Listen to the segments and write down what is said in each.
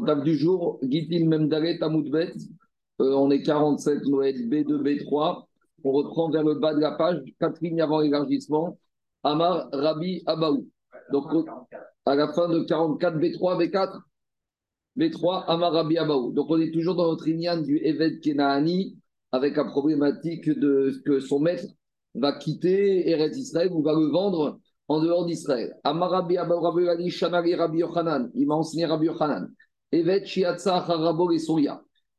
table du jour, Gitil Memdare Tamoudbet. Euh, on est 47, Noël B2, B3. On reprend vers le bas de la page, quatre lignes avant l'élargissement. Amar Rabbi Abaou. Donc, à la fin de 44, B3, B4. B3, Amar Rabbi Abaou. Donc, on est toujours dans notre ligne du Eved Kenaani avec la problématique de que son maître va quitter Eretz Israël ou va le vendre en dehors d'Israël. Amarabi Rabbi Shanari Rabbi Yochanan, il m'a enseigné Rabbi Yochanan. Evet Shiatsa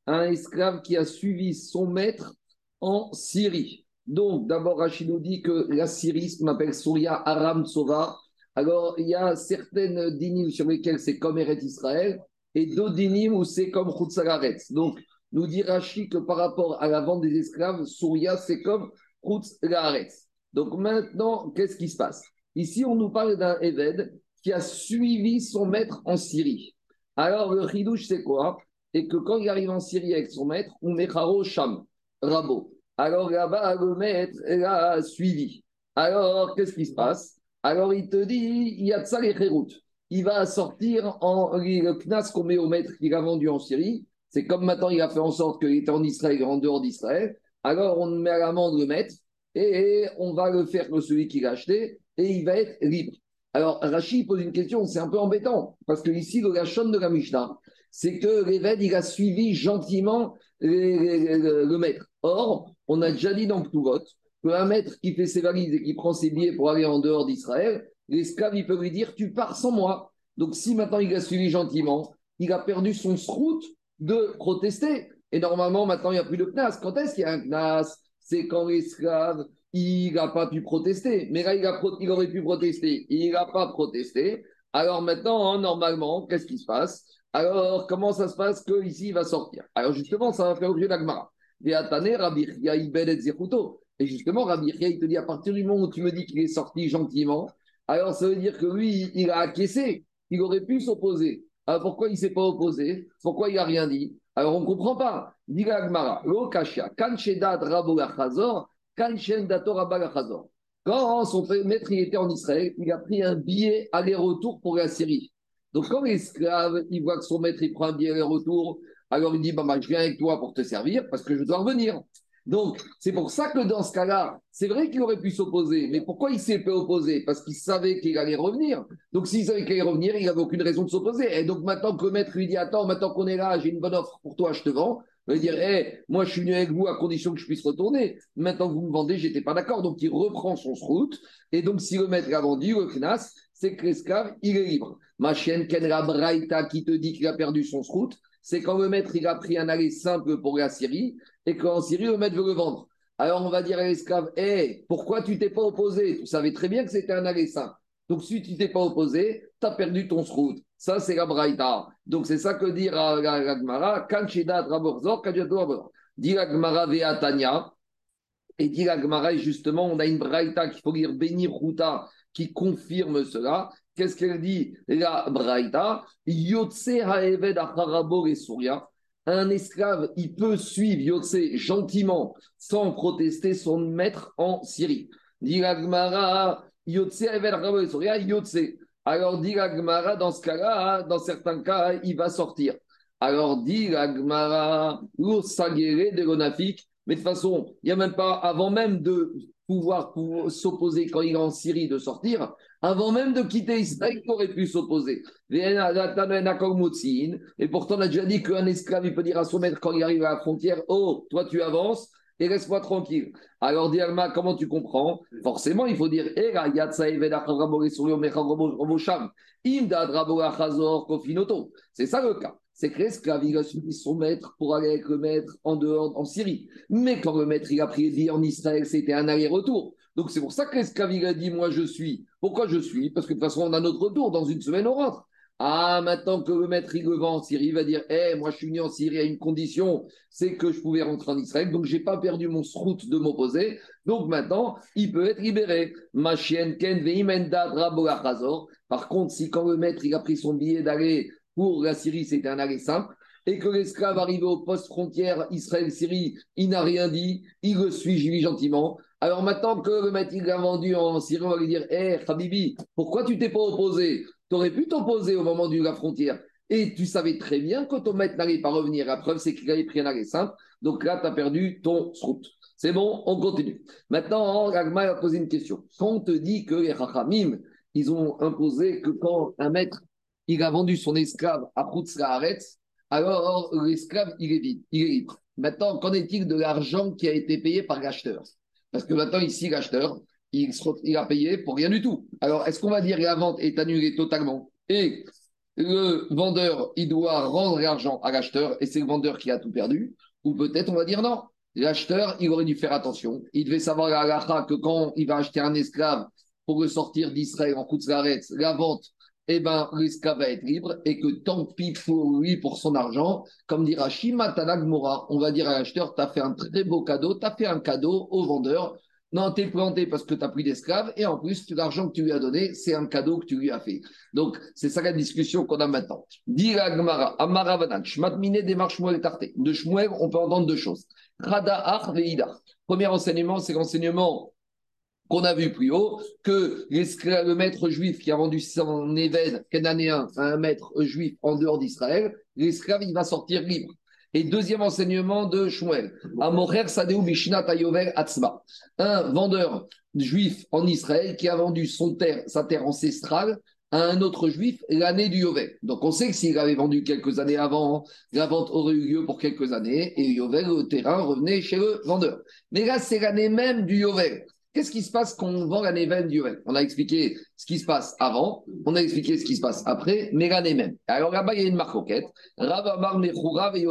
un esclave qui a suivi son maître en Syrie. Donc, d'abord, Rachid nous dit que la Syrie, ce qu'on appelle Souria, Aram, Tsova. Alors, il y a certaines dynimes sur lesquelles c'est comme Eretz Israël et d'autres dynimes où c'est comme Chutzalaretz. Donc, nous dit Rachid que par rapport à la vente des esclaves, Souria, c'est comme Chutzalaretz. Donc, maintenant, qu'est-ce qui se passe? Ici, on nous parle d'un Eved qui a suivi son maître en Syrie. Alors, le Hidouche, c'est quoi? Et que quand il arrive en Syrie avec son maître, on met Charo Sham, Rabo. Alors là-bas, le maître l'a suivi. Alors, qu'est-ce qui se passe? Alors, il te dit, il y a ça les Il va sortir en le knas qu'on met au maître qu'il a vendu en Syrie. C'est comme maintenant, il a fait en sorte qu'il était en Israël, en dehors d'Israël. Alors, on met à l'amende le maître et on va le faire que celui qui l'a acheté et il va être libre. Alors, Rachid pose une question, c'est un peu embêtant, parce que ici, le Gachon de la Mishnah, c'est que l'évêque, il a suivi gentiment le, maître. Or, on a déjà dit dans Ktuvot qu'un maître qui fait ses valises et qui prend ses billets pour aller en dehors d'Israël, l'esclave, il peut lui dire Tu pars sans moi. Donc, si maintenant il a suivi gentiment, il a perdu son route de protester. Et normalement, maintenant, il n'y a plus de knas. Quand est-ce qu'il y a un knas? C'est quand l'esclave il n'a pas pu protester. Mais là, il, a aurait pu protester. Il n'a pas protesté. Alors maintenant, hein, normalement, qu'est-ce qui se passe? Alors, comment ça se passe qu'ici, il va sortir? Alors justement, ça va faire l'objet d'Agmara. Et justement, Rabbi il te dit, à partir du moment où tu me dis qu'il est sorti gentiment, alors ça veut dire que lui, il a acquiescé. Il aurait pu s'opposer. Alors pourquoi il ne s'est pas opposé? Pourquoi il n'a rien dit? Alors on ne comprend pas. Dit Agmara, lo kashia, kanchedat rabo quand son maître était en Israël, il a pris un billet aller-retour pour la Syrie. Donc quand l'esclave, il voit que son maître il prend un billet aller-retour, alors il dit bah, bah, je viens avec toi pour te servir parce que je dois revenir. Donc c'est pour ça que dans ce cas-là, c'est vrai qu'il aurait pu s'opposer, mais pourquoi il s'est opposé Parce qu'il savait qu'il allait revenir. Donc s'il savait qu'il allait revenir, il n'avait aucune raison de s'opposer. Et donc maintenant que le maître lui dit attends, maintenant qu'on est là, j'ai une bonne offre pour toi, je te vends. Il va dire, hey, moi je suis venu avec vous à condition que je puisse retourner. Maintenant que vous me vendez, j'étais pas d'accord. Donc il reprend son route. Et donc si le maître a vendu, le knas, c'est que l'esclave, il est libre. Ma chienne Kenra Braïta qui te dit qu'il a perdu son route, c'est quand le maître il a pris un aller simple pour la Syrie et qu'en Syrie, le maître veut le vendre. Alors on va dire à l'esclave, hé, pourquoi tu t'es pas opposé? Tu savais très bien que c'était un aller simple. Donc si tu t'es pas opposé, tu as perdu ton route. Ça, c'est la braïta. Donc, c'est ça que dit la Gemara. Kanchedat raborzor, kadjato Dit la Gemara ve'atanya. Et dit la Gemara, justement, on a une braïta qu'il faut lire Bénir Ruta qui confirme cela. Qu'est-ce qu'elle dit La braïta? Yotse ha'eved acharabo et Souria. Un esclave, il peut suivre Yotse gentiment, sans protester son maître en Syrie. Dit Yotse Souria, Yotse. Alors dit la dans ce cas-là, dans certains cas, il va sortir. Alors dit la Gemara, de l'onafik, mais de toute façon, il n'y a même pas, avant même de pouvoir, s'opposer quand il est en Syrie, de sortir, avant même de quitter Israël, il aurait pu s'opposer. Et pourtant, on a déjà dit qu'un esclave, il peut dire à son maître quand il arrive à la frontière, oh, toi tu avances, et laisse-moi tranquille. Alors, dit comment tu comprends? Forcément, il faut dire c'est ça le cas. C'est que l'esclave, il a suivi son maître pour aller avec le maître en dehors, en Syrie. Mais quand le maître, il a pris vie en Israël, c'était un aller-retour. Donc, c'est pour ça que l'esclave, il a dit Moi, je suis. Pourquoi je suis? Parce que de toute façon, on a notre retour. Dans une semaine, on rentre. Ah, maintenant que le maître il vend en Syrie, va dire Eh, moi je suis venu en Syrie à une condition, c'est que je pouvais rentrer en Israël, donc j'ai pas perdu mon route de m'opposer. Donc maintenant, il peut être libéré. Ma chienne Ken Par contre, si quand le maître il a pris son billet d'aller pour la Syrie, c'était un aller simple, et que l'esclave arrivé au poste frontière Israël-Syrie, il n'a rien dit, il le suit, je gentiment. Alors maintenant que le maître il a vendu en Syrie, on va lui dire Hé, eh, Habibi, pourquoi tu t'es pas opposé? Tu aurais pu t'opposer au moment de la frontière. Et tu savais très bien que ton maître n'allait pas revenir. La preuve, c'est qu'il avait pris un arrêt simple. Donc là, tu as perdu ton route. C'est bon, on continue. Maintenant, Agma a posé une question. Quand on te dit que les Rachamim, ils ont imposé que quand un maître, il a vendu son esclave à Proutzlaaretz, alors l'esclave, il est il est libre. Maintenant, qu'en est-il de l'argent qui a été payé par l'acheteur? Parce que maintenant, ici, l'acheteur, il, a payé pour rien du tout. Alors, est-ce qu'on va dire que la vente est annulée totalement? Et le vendeur, il doit rendre l'argent à l'acheteur et c'est le vendeur qui a tout perdu? Ou peut-être on va dire non, l'acheteur, il aurait dû faire attention. Il devait savoir à la que quand il va acheter un esclave pour le sortir d'Israël en Koutzlaretz, la vente, eh ben, l'esclave va être libre et que tant pis pour lui, pour son argent, comme dira Shima Mora, on va dire à l'acheteur, tu as fait un très beau cadeau, tu as fait un cadeau au vendeur. Non, t'es planté parce que tu as pris d'esclaves et en plus, l'argent que tu lui as donné, c'est un cadeau que tu lui as fait. Donc, c'est ça la discussion qu'on a maintenant. Dira Gmara, Amaravanan, Shmatmine démarche Shmuel Tarté. De Shmuel, on peut entendre deux choses. Rada Veida. Premier enseignement, c'est l'enseignement qu'on a vu plus haut, que le maître juif qui a vendu son évêque cananéen à un maître juif en dehors d'Israël, l'esclave, il va sortir libre. Et deuxième enseignement de Shmuel, un vendeur juif en Israël qui a vendu son terre, sa terre ancestrale à un autre juif l'année du Yovel. Donc on sait que s'il avait vendu quelques années avant, la vente aurait eu lieu pour quelques années et Yovel, le terrain revenait chez le vendeur. Mais là, c'est l'année même du Yovel. Qu'est-ce qui se passe quand on vend l'année même du Yovel On a expliqué ce qui se passe avant, on a expliqué ce qui se passe après, mais l'année même. Alors là-bas, il y a une marque Rav Amar Rav et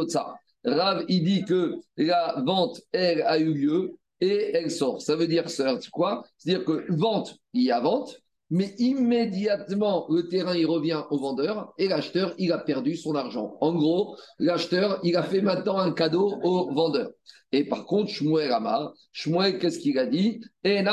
Rav, il dit que la vente, elle a eu lieu et elle sort. Ça veut dire, quoi? C'est-à-dire que vente, il y a vente, mais immédiatement, le terrain, il revient au vendeur et l'acheteur, il a perdu son argent. En gros, l'acheteur, il a fait maintenant un cadeau au vendeur. Et par contre, Shmuel Amar, Shmuel, qu'est-ce qu'il a dit? Et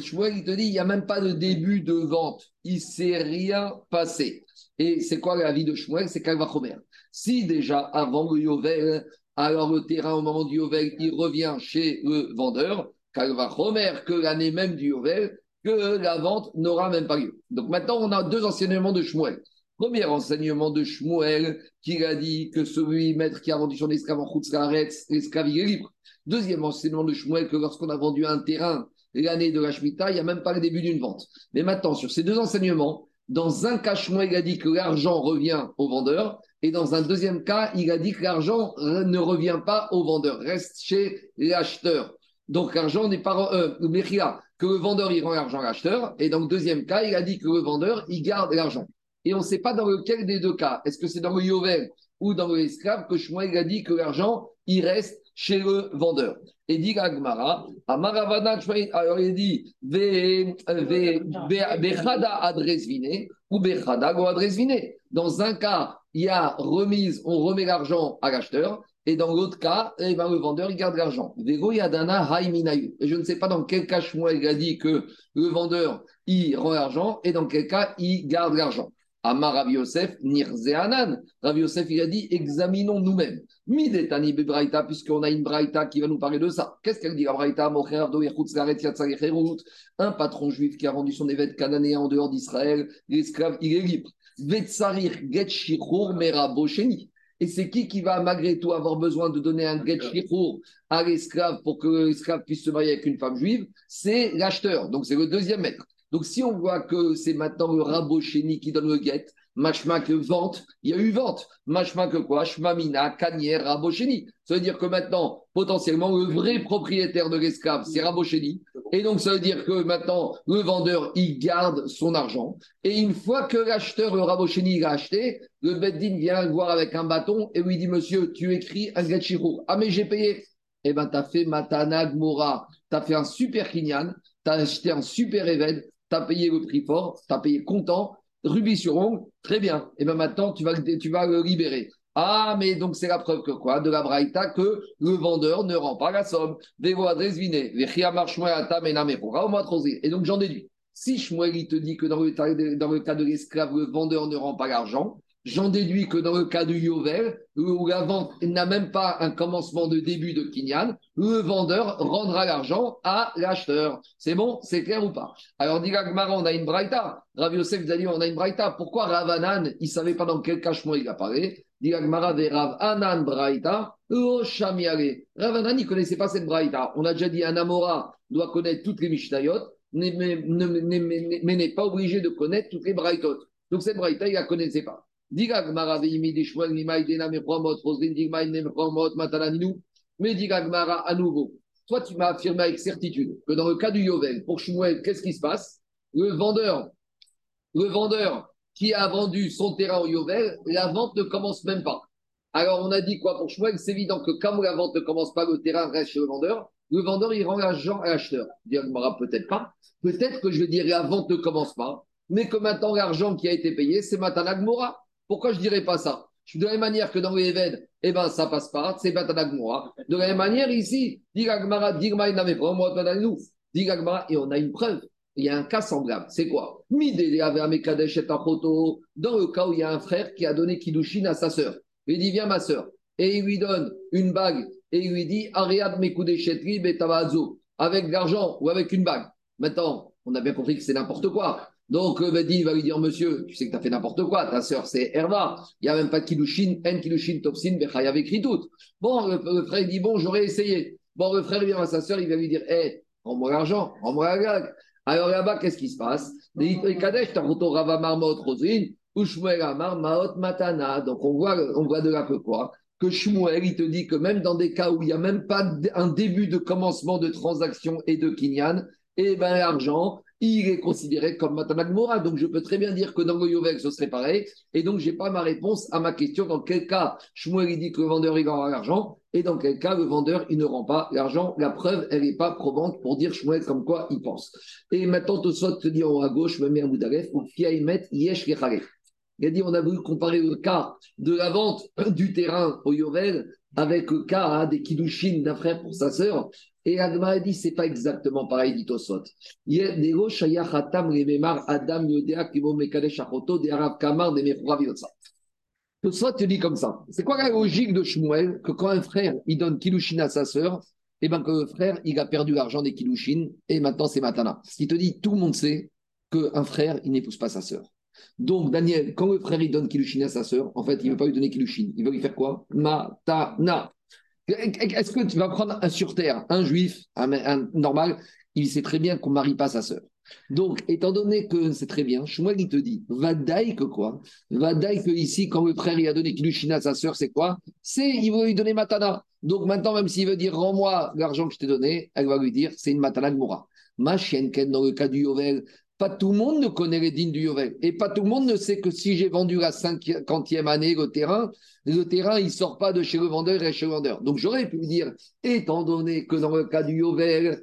Shmuel, il te dit, il n'y a même pas de début de vente. Il ne s'est rien passé. Et c'est quoi la vie de Shmuel? C'est Kalvachomer. Si déjà, avant le Yovel, alors le terrain, au moment du Yovel, il revient chez le vendeur, Kalvachomer, que l'année même du Yovel, que la vente n'aura même pas lieu. Donc maintenant, on a deux enseignements de Shmuel. Premier enseignement de Shmuel, qui a dit que celui maître qui a vendu son esclave en Khutzkaretz, l'esclave, est libre. Deuxième enseignement de Shmuel, que lorsqu'on a vendu un terrain l'année de la Shemitah, il n'y a même pas le début d'une vente. Mais maintenant, sur ces deux enseignements, dans un cas, Shmuel a dit que l'argent revient au vendeur, et dans un deuxième cas, il a dit que l'argent ne revient pas au vendeur, reste chez l'acheteur. Donc l'argent n'est pas... Euh, que le vendeur, il rend l'argent à l'acheteur. Et dans le deuxième cas, il a dit que le vendeur, il garde l'argent. Et on ne sait pas dans lequel des deux cas. Est-ce que c'est dans le Yovel ou dans l'esclave que Shmuel a dit que l'argent, il reste chez le vendeur. Et dit Agmara, Amaravana, alors il dit, Bechada adresvine ou Bechada go adresvine. Dans un cas, il y a remise, on remet l'argent à l'acheteur. Et dans l'autre cas, eh ben, le vendeur, il garde l'argent. je ne sais pas dans quel cas Shmuel a dit que le vendeur, il rend l'argent et dans quel cas il garde l'argent. Amar Rav Yosef, Nirzeanan. Rav Yosef, il a dit examinons nous-mêmes. Midetani Bebraïta, puisqu'on a une Braïta qui va nous parler de ça. Qu'est-ce qu'elle dit la Braïta? Un patron juif qui a rendu son évêque cananéen en dehors d'Israël, l'esclave, il est libre. Vetsarir. Et c'est qui qui va malgré tout avoir besoin de donner un get à l'esclave pour que l'esclave puisse se marier avec une femme juive? C'est l'acheteur. Donc c'est le deuxième maître. Donc si on voit que c'est maintenant le rabochéni qui donne le get, machma que vente, il y a eu vente. Machma que quoi? Shmamina, Kanier, rabochéni. Ça veut dire que maintenant, potentiellement, le vrai propriétaire de l'esclave, c'est rabochéni. Et donc, ça veut dire que maintenant, le vendeur, il garde son argent. Et une fois que l'acheteur, le Rabocheni, a acheté, le Beddin vient le voir avec un bâton et lui dit Monsieur, tu écris un Gachiro. Ah, mais j'ai payé. Eh bien, tu as fait Matana Gmora. Tu as fait un super Kinyan. Tu as acheté un super Eved. Tu as payé le prix fort. Tu as payé content. Rubis sur ongle. Très bien. Et eh bien maintenant, tu vas, tu vas le libérer. Ah, mais donc c'est la preuve que quoi? De la braïta que le vendeur ne rend pas la somme. Et donc j'en déduis. Si Shmuel te dit que dans le cas de l'esclave, le vendeur ne rend pas l'argent, J'en déduis que dans le cas du Yovel, où la vente n'a même pas un commencement de début de Kinyan, le vendeur rendra l'argent à l'acheteur. C'est bon C'est clair ou pas? Alors, dit on a une braïta. Rav Yosef vous dit, on a une braïta. Pourquoi Ravanan, il ne savait pas dans quel cachement il apparaît Dit Gmara Rav Anan braïta, Ravanan, il ne connaissait pas cette braïta. On a déjà dit, un Amora doit connaître toutes les Mishnayot, mais, n'est pas obligé de connaître toutes les braïtot. Donc, cette braïta, il ne la connaissait pas. Mais Gmara à nouveau. Toi, tu m'as affirmé avec certitude que dans le cas du Yovel, pour Shmuel, qu'est-ce qui se passe? Le vendeur, le vendeur qui a vendu son terrain au Yovel, la vente ne commence même pas. Alors, on a dit quoi pour Shmuel? C'est évident que comme la vente ne commence pas, le terrain reste chez le vendeur. Le vendeur, il rend l'argent à l'acheteur. Gmara, peut-être pas. Peut-être que je vais dire la vente ne commence pas, mais que maintenant l'argent qui a été payé, c'est Matanagmora. Pourquoi je ne dirais pas ça? De la même manière que dans les Évèdes, eh ben, ça passe pas, c'est Batanagmoa. De la même manière, ici, Digagmara, Digma, et on a une preuve. Il y a un cas semblable. C'est quoi? Dans le cas où il y a un frère qui a donné Kidushin à sa sœur. Il dit Viens, ma sœur. Et il lui donne une bague. Et il lui dit Ariad Mekudeshetri Betavazo. Avec de l'argent ou avec une bague. Maintenant, on a bien compris que c'est n'importe quoi. Donc, euh, Badi va lui dire Monsieur, tu sais que tu as fait n'importe quoi, ta sœur c'est Herva, il n'y a même pas de Kilushin, En Kilushin, Topsin, Bechayav écrit tout. Bon, le, frère dit Bon, j'aurais essayé. Bon, le frère vient à sa sœur, il va lui dire Hé, hey, rends-moi l'argent, rends-moi la gag. Alors là-bas, qu'est-ce qui se passe? Kadesh, Rava Marmot, Amar, Maot, Matana. Donc, on voit, on voit de là que quoi? Que Shmuel, il te dit que même dans des cas où il n'y a même pas un début de commencement de transaction et de kinyan, eh ben l'argent, il est considéré comme Matanag Mora. Donc, je peux très bien dire que dans le Yovel, ce serait pareil. Et donc, je n'ai pas ma réponse à ma question. Dans quel cas, Shmuel, dit que le vendeur, il aura l'argent. Et dans quel cas, le vendeur, il ne rend pas l'argent. La preuve, elle n'est pas probante pour dire Shmuel comme quoi il pense. Et maintenant, tout ça, te dit en haut à gauche, me met un bout ou Yesh Il a dit, on a voulu comparer le cas de la vente du terrain au Yovel avec le des Kidushin d'un frère pour sa sœur. Et Agma a dit, c'est pas exactement pareil, dit Tosot. Tosot te dit comme ça. C'est quoi la logique de Shmuel que quand un frère, il donne Kilushin à sa sœur, et eh bien que le frère, il a perdu l'argent des Kilushin, et maintenant c'est Matana. Ce qui te dit, tout le monde sait qu'un frère, il n'épouse pas sa sœur. Donc, Daniel, quand le frère il donne Kilushin à sa sœur, en fait, il ne veut pas lui donner Kilushin. Il veut lui faire quoi? Matana. Est-ce que tu vas prendre un sur terre, un juif, un, normal, il sait très bien qu'on ne marie pas sa sœur. Donc, étant donné que c'est très bien, Shmuel, il te dit, Vadaï que quoi? Vadaï que ici, quand le frère il a donné Kilushin à sa sœur, c'est quoi? C'est, il veut lui donner Matana. Donc maintenant, même s'il veut dire, rends-moi l'argent que je t'ai donné, elle va lui dire, c'est une Matana de Moura. Ma chienne, dans le cas du Yovel, pas tout le monde ne connaît les dînes du Yovel. Et pas tout le monde ne sait que si j'ai vendu la cinquantième année le terrain, le terrain, il ne sort pas de chez le vendeur et chez le vendeur. Donc j'aurais pu dire, étant donné que dans le cas du Yovel,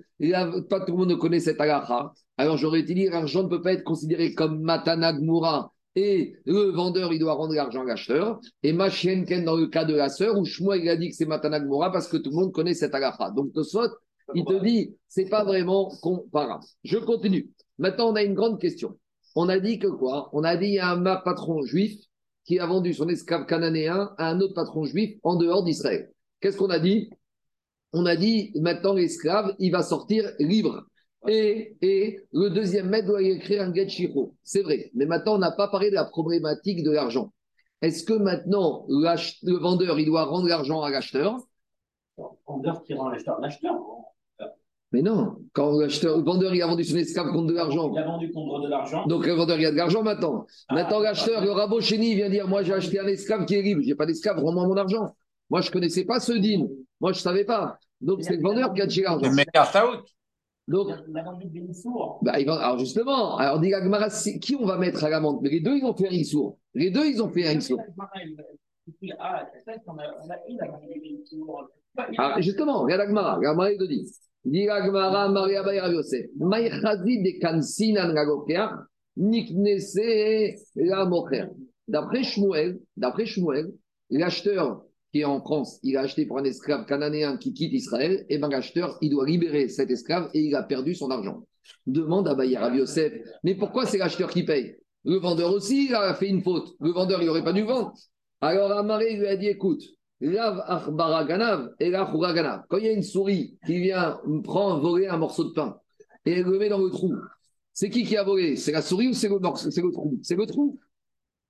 pas tout le monde ne connaît cette agacha, alors j'aurais dit, l'argent ne peut pas être considéré comme Matanagmura et le vendeur, il doit rendre l'argent à l'acheteur. Et Machienken, dans le cas de la sœur, où Shmuel, il a dit que c'est Matanagmura parce que tout le monde connaît cette agacha. Donc, Tosfot, il te dit, c'est pas vraiment comparable. Je continue. Maintenant, on a une grande question. On a dit que quoi? On a dit a un patron juif qui a vendu son esclave cananéen à un autre patron juif en dehors d'Israël. Qu'est-ce qu'on a dit? On a dit maintenant l'esclave, il va sortir libre. Et, le deuxième maître doit écrire un get C'est vrai. Mais maintenant, on n'a pas parlé de la problématique de l'argent. Est-ce que maintenant, le vendeur, il doit rendre l'argent à l'acheteur? Le vendeur qui rend l'acheteur l'acheteur. Mais non, quand le vendeur il a vendu son esclave contre de l'argent. Il a vendu contre de l'argent. Donc le vendeur il a de l'argent maintenant. Ah, maintenant l'acheteur, le rabot chéni vient dire Moi j'ai acheté un esclave qui est libre, j'ai pas d'esclave, rends-moi mon argent. Moi je connaissais pas ce deal. Moi je savais pas. Donc c'est le vendeur qui a acheté l'argent. Mais carte out. Donc, il a vendu des bah, alors justement, alors dit qui on va mettre à l'amende Mais les deux ils ont fait un Issour. Les deux ils ont fait un Issour. Ah, justement, regarde Agmara, Agmara il te dit D'après Shmuel, d'après Shmuel, l'acheteur qui est en France, il a acheté pour un esclave cananéen qui quitte Israël, et bien l'acheteur, il doit libérer cet esclave et il a perdu son argent. Demande à Bayer Yosef, mais pourquoi c'est l'acheteur qui paye? Le vendeur aussi, il a fait une faute. Le vendeur, il n'aurait pas dû vendre. Alors Amaré lui a dit écoute, Lav Ganav et Ganav. Quand il y a une souris qui vient prendre, voler un morceau de pain et elle le met dans le trou, c'est qui qui a volé? C'est la souris ou c'est le, trou? C'est le trou.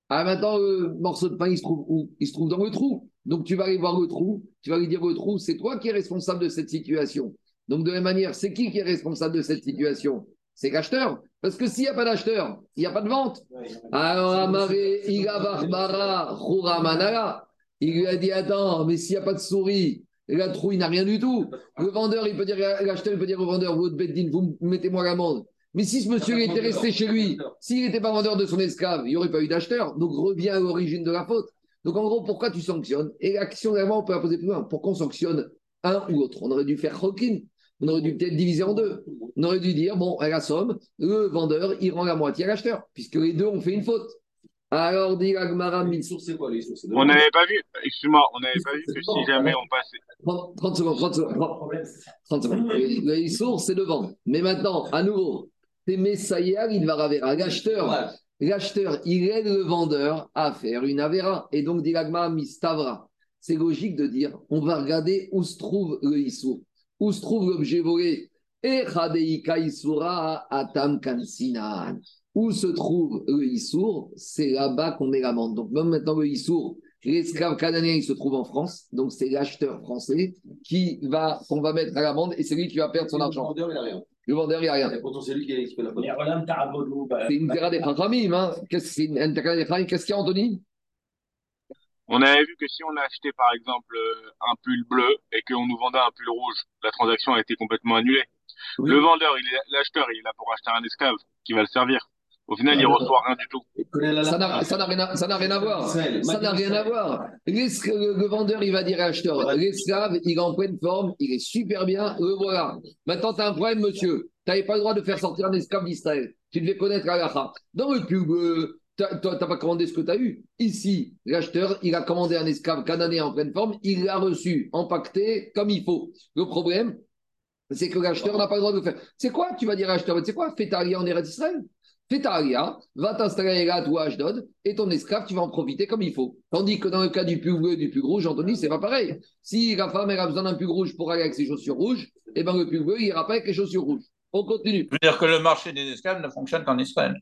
Ah, maintenant, le morceau de pain, il se trouve où? Il se trouve dans le trou. Donc, tu vas aller voir le trou, tu vas lui dire le trou, c'est toi qui es responsable de cette situation. Donc, de la même manière, c'est qui qui est responsable de cette situation? C'est l'acheteur. Parce que s'il n'y a pas d'acheteur, il n'y a pas de vente. Alors, Amaré, il lui a dit Attends, mais s'il n'y a pas de souris, la trouille n'a rien du tout. Le vendeur, il peut dire, l'acheteur, il peut dire au vendeur Votre beddine, vous mettez-moi l'amende. Mais si ce monsieur était resté chez lui, s'il n'était pas vendeur de son esclave, il n'y aurait pas eu d'acheteur. Donc, revient à l'origine de la faute. Donc, en gros, pourquoi tu sanctionnes? Et l'action, on peut la poser plus loin. Pourquoi on sanctionne un ou l'autre On aurait dû faire Rokin. On aurait dû peut-être diviser en deux. On aurait dû dire, bon, à la somme, le vendeur, il rend la moitié à l'acheteur, puisque les deux ont fait une faute. Alors, dit Agmara, c'est quoi les sources? On n'avait pas vu, excuse-moi, on n'avait pas vu que si jamais on passait. 30, secondes, 30 secondes. 30 secondes. Les sources, c'est de vendre. Mais maintenant, à nouveau, c'est Messaïa, il va raver. L'acheteur, l'acheteur, il aide le vendeur à faire une avéra. Et donc, dit l'agmara, mistavra. C'est logique de dire, on va regarder où se trouve le Issour, où se trouve l'objet volé. Et Atam Kansinan où se trouve le Issour, c'est là-bas qu'on met l'amende. Donc même maintenant le Issour, l'esclave canadien, il se trouve en France, donc c'est l'acheteur français qui va, qu'on va mettre à l'amende et c'est lui qui va perdre son argent. Le vendeur, il n'a rien. Le vendeur, il n'a rien. c'est lui qui a expliqué la faute. C'est une terra des Chachamim, hein. Qu'est-ce qu'il y a, Anthony? On avait vu que si on achetait par exemple euh, un pull bleu et qu'on nous vendait un pull rouge, la transaction a été complètement annulée. Le vendeur, l'acheteur, il est là pour acheter un esclave qui va le servir. Au final, il ne reçoit rien du tout. Ça n'a rien, à, rien à voir. Ça n'a rien à voir. Le, vendeur, il va dire à l'acheteur l'esclave, il est en pleine forme, il est super bien, le voilà. Maintenant, tu as un problème, monsieur. Tu n'avais pas le droit de faire sortir un esclave d'Israël. Tu devais connaître Allah. Dans le pub, euh, tu n'as pas commandé ce que tu as eu. Ici, l'acheteur, il a commandé un esclave cananéen en pleine forme, il l'a reçu, empaqueté comme il faut. Le problème, c'est que l'acheteur n'a pas le droit de le faire. C'est quoi Tu vas dire à l'acheteur, c'est quoi Fais ta en Eretz Israël? Fais ta va t'installer là, toi, Ashdod, et ton esclave, tu vas en profiter comme il faut. Tandis que dans le cas du plus bleu et du plus rouge, Anthony, c'est pas pareil. Si la femme elle a besoin d'un plus rouge pour aller avec ses chaussures rouges, eh ben le plus bleu, il ira pas avec les chaussures rouges. On continue. Je veux dire que le marché des esclaves ne fonctionne qu'en Israël.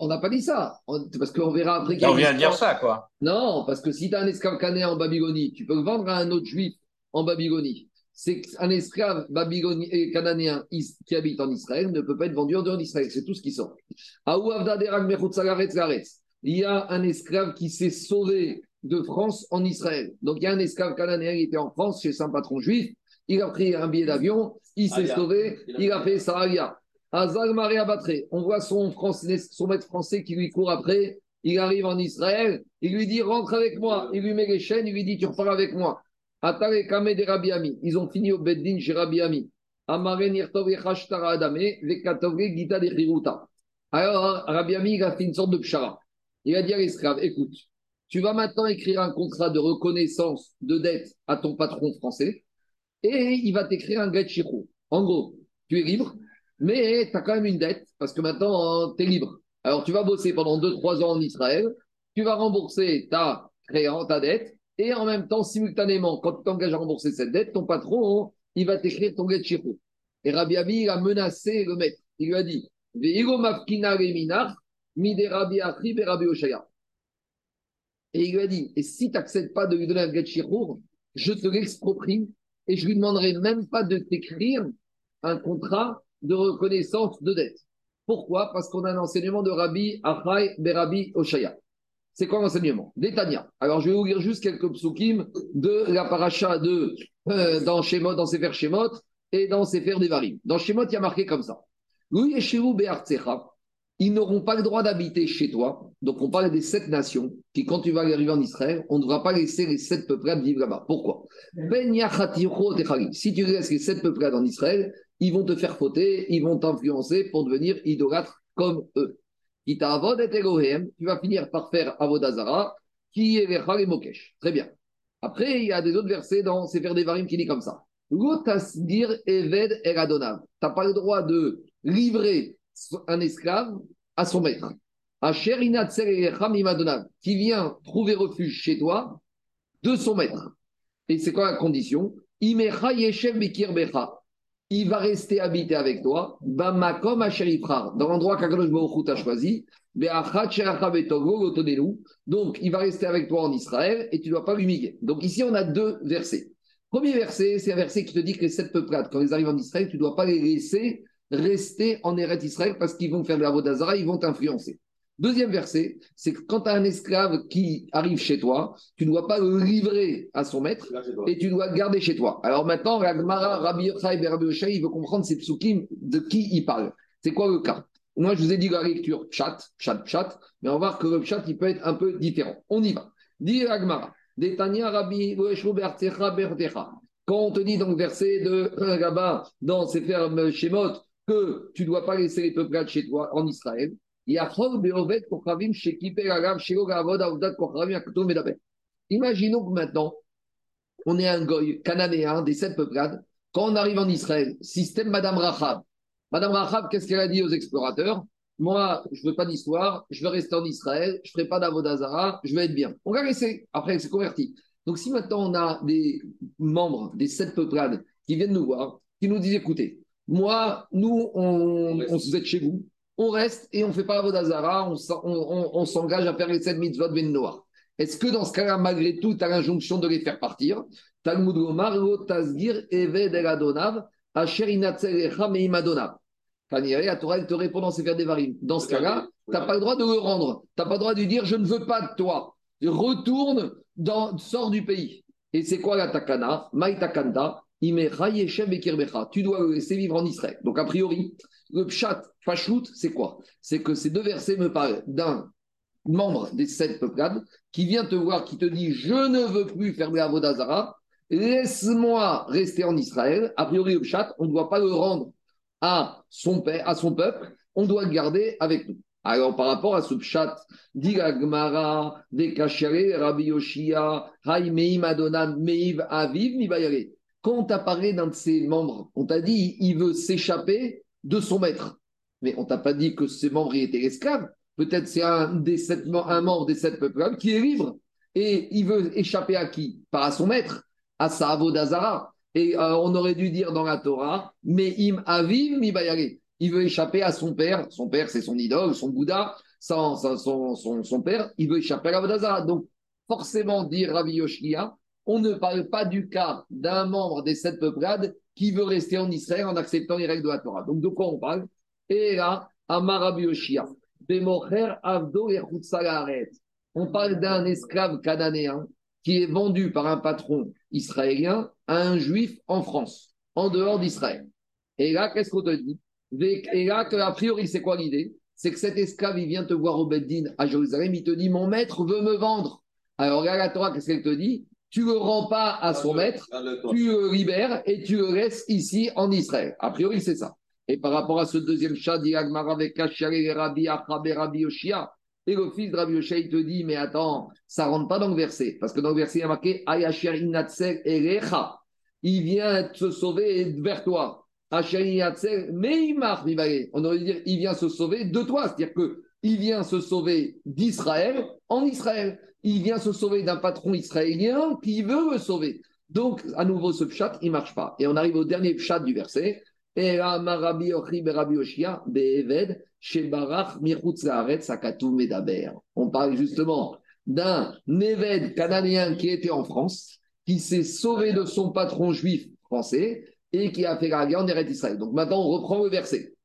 On n'a pas dit ça, parce qu'on verra après. On vient de dire ça, quoi. Non, parce que si tu as un esclave canéen en Babylonie, tu peux le vendre à un autre juif en Babylonie c'est qu'un esclave babylonien et cananéen qui habite en Israël ne peut pas être vendu en dehors d'Israël. C'est tout ce qui sort. Il y a un esclave qui s'est sauvé de France en Israël. Donc il y a un esclave cananéen qui était en France chez un patron juif. Il a pris un billet d'avion, il s'est sauvé, il a fait sa Azal Maria Batré. On voit son, son maître français qui lui court après. Il arrive en Israël, il lui dit rentre avec moi. Il lui met les chaînes, il lui dit tu repars avec moi. Ils ont fini au Beddin chez Rabbi Ami. Alors, Rabbi Ami, il a fait une sorte de pshara. Il a dit à l'esclave écoute, tu vas maintenant écrire un contrat de reconnaissance de dette à ton patron français et il va t'écrire un get En gros, tu es libre, mais tu as quand même une dette parce que maintenant, tu es libre. Alors, tu vas bosser pendant 2-3 ans en Israël, tu vas rembourser ta créance, ta dette, et en même temps, simultanément, quand tu t'engages à rembourser cette dette, ton patron, il va t'écrire ton get Et Rabbi Abi, il a menacé le maître. Il lui a dit Et il lui a dit Et si tu n'acceptes pas de lui donner un get je te l'exproprie et je lui demanderai même pas de t'écrire un contrat de reconnaissance de dette. Pourquoi? Parce qu'on a un enseignement de Rabbi Achai Berabi Oshaya. C'est quoi l'enseignement D'Etania. Alors, je vais vous lire juste quelques psukim de la paracha de, euh, dans Shemot, dans Sefer Shemot et dans Sefer Devarim. Dans Shemot, il y a marqué comme ça. Ils n'auront pas le droit d'habiter chez toi. Donc, on parle des sept nations qui, quand tu vas arriver en Israël, on ne devra pas laisser les sept peuplades vivre là-bas. Pourquoi ben Si tu laisses les sept peuplades en Israël, ils vont te faire fauter, ils vont t'influencer pour devenir idolâtre comme eux tu vas finir par faire Avodazara, qui est les Mokesh. Très bien. Après, il y a des autres versets dans Sefer Devarim qui dit comme ça. Eved Tu n'as pas le droit de livrer un esclave à son maître. Qui vient trouver refuge chez toi de son maître. Et c'est quoi la condition? Il va rester habité avec toi, dans l'endroit qu'Akadosh Baruch t'a choisi. Donc, il va rester avec toi en Israël et tu ne dois pas l'humilier. Donc, ici, on a deux versets. Premier verset, c'est un verset qui te dit que les sept peuplades, quand ils arrivent en Israël, tu ne dois pas les laisser rester en Eretz Israël parce qu'ils vont faire de la Vodazara, ils vont t'influencer. Deuxième verset, c'est que quand tu as un esclave qui arrive chez toi, tu ne dois pas le livrer à son maître et tu dois le garder chez toi. Alors maintenant, Ragmara, Rabbi Yochai et Rabbi il veut comprendre ces psukim de qui il parle. C'est quoi le cas? Moi, je vous ai dit la lecture chat, chat, chat, mais on va voir que le chat, il peut être un peu différent. On y va. Dis Ragmara, Detania Rabbi Bertecha. Quand on te dit dans le verset de là-bas, dans ces fermes Shemot, que tu ne dois pas laisser les peuplades chez toi en Israël, Imaginons que maintenant, on est un goy cananéen des sept peuplades. Quand on arrive en Israël, système Madame Rahab. Madame Rahab, qu'est-ce qu'elle a dit aux explorateurs Moi, je ne veux pas d'histoire, je veux rester en Israël, je ne ferai pas d'Avodazara, je vais être bien. On l'a laissé. Après, elle s'est convertie. Donc, si maintenant on a des membres des sept peuplades qui viennent nous voir, qui nous disent écoutez, moi, nous, on, on se chez vous, on reste et on ne fait pas la Vodazara, on, s'engage à faire les sept mitzvot ben Noah. Est-ce que dans ce cas-là, malgré tout, tu as l'injonction de les faire partir? Talmud Gomar, Tasgir, Eved Eladonav, Asher Inatzelecha Meimadonav. La Torah, elle te répond dans des varim. Dans ce cas-là, tu n'as pas le droit de le rendre. Tu n'as pas le droit de dire je ne veux pas de toi. Retourne, dans, sors du pays. Et c'est quoi la takana? Maïtakanda, tu dois le laisser vivre en Israël. Donc, a priori, le pshat, pashut, c'est quoi? C'est que ces deux versets me parlent d'un membre des sept peuplades qui vient te voir, qui te dit Je ne veux plus faire de la laisse-moi rester en Israël. A priori, le pshat, on ne doit pas le rendre à son, père, à son peuple, on doit le garder avec nous. Alors, par rapport à ce pshat, dit Gmara, Rabbi Yoshia, Haïmeim Adonam, Meiv Aviv, Mibayare. Quand on t'a parlé d'un de ses membres, on t'a dit il veut s'échapper de son maître. Mais on t'a pas dit que ses membres étaient esclaves. Peut-être c'est un, membre des sept peuples qui est libre. Et il veut échapper à qui? Pas à son maître, à Savo d'Azara. Et euh, on aurait dû dire dans la Torah, mais im aviv mi Il veut échapper à son père. Son père, c'est son idole, son Bouddha, son, son, père. Il veut échapper à d'Azara. Donc, forcément, dire Ravi Yoshia, on ne parle pas du cas d'un membre des sept peuplades qui veut rester en Israël en acceptant les règles de la Torah. Donc, de quoi on parle? Et là, Amarabi Avdo et On parle d'un esclave cananéen qui est vendu par un patron israélien à un juif en France, en dehors d'Israël. Et là, qu'est-ce qu'on te dit? Et là, a priori, c'est quoi l'idée? C'est que cet esclave, il vient te voir au Beddin à Jérusalem, il te dit Mon maître veut me vendre. Alors là, la Torah, qu'est-ce qu'elle te dit? Tu ne le rends pas à son maître, tu le libères et tu le restes ici en Israël. A priori, c'est ça. Et par rapport à ce deuxième chat, dit avec Rabbi Rabbi Yoshia, et le fils de Rabbi Yoshia, il te dit, mais attends, ça ne rentre pas dans le verset. Parce que dans le verset, il y a marqué Ayasher Inatzel Erecha. Il vient se sauver vers toi. mais On aurait dû dire, il vient se sauver de toi. C'est-à-dire qu'il vient se sauver d'Israël en Israël il vient se sauver d'un patron israélien qui veut le sauver. Donc, à nouveau, ce pshat, il ne marche pas. Et on arrive au dernier pshat du verset. On parle justement d'un Neved canadien qui était en France, qui s'est sauvé de son patron juif français et qui a fait la guerre en Eretz Israël. Donc maintenant, on reprend le verset.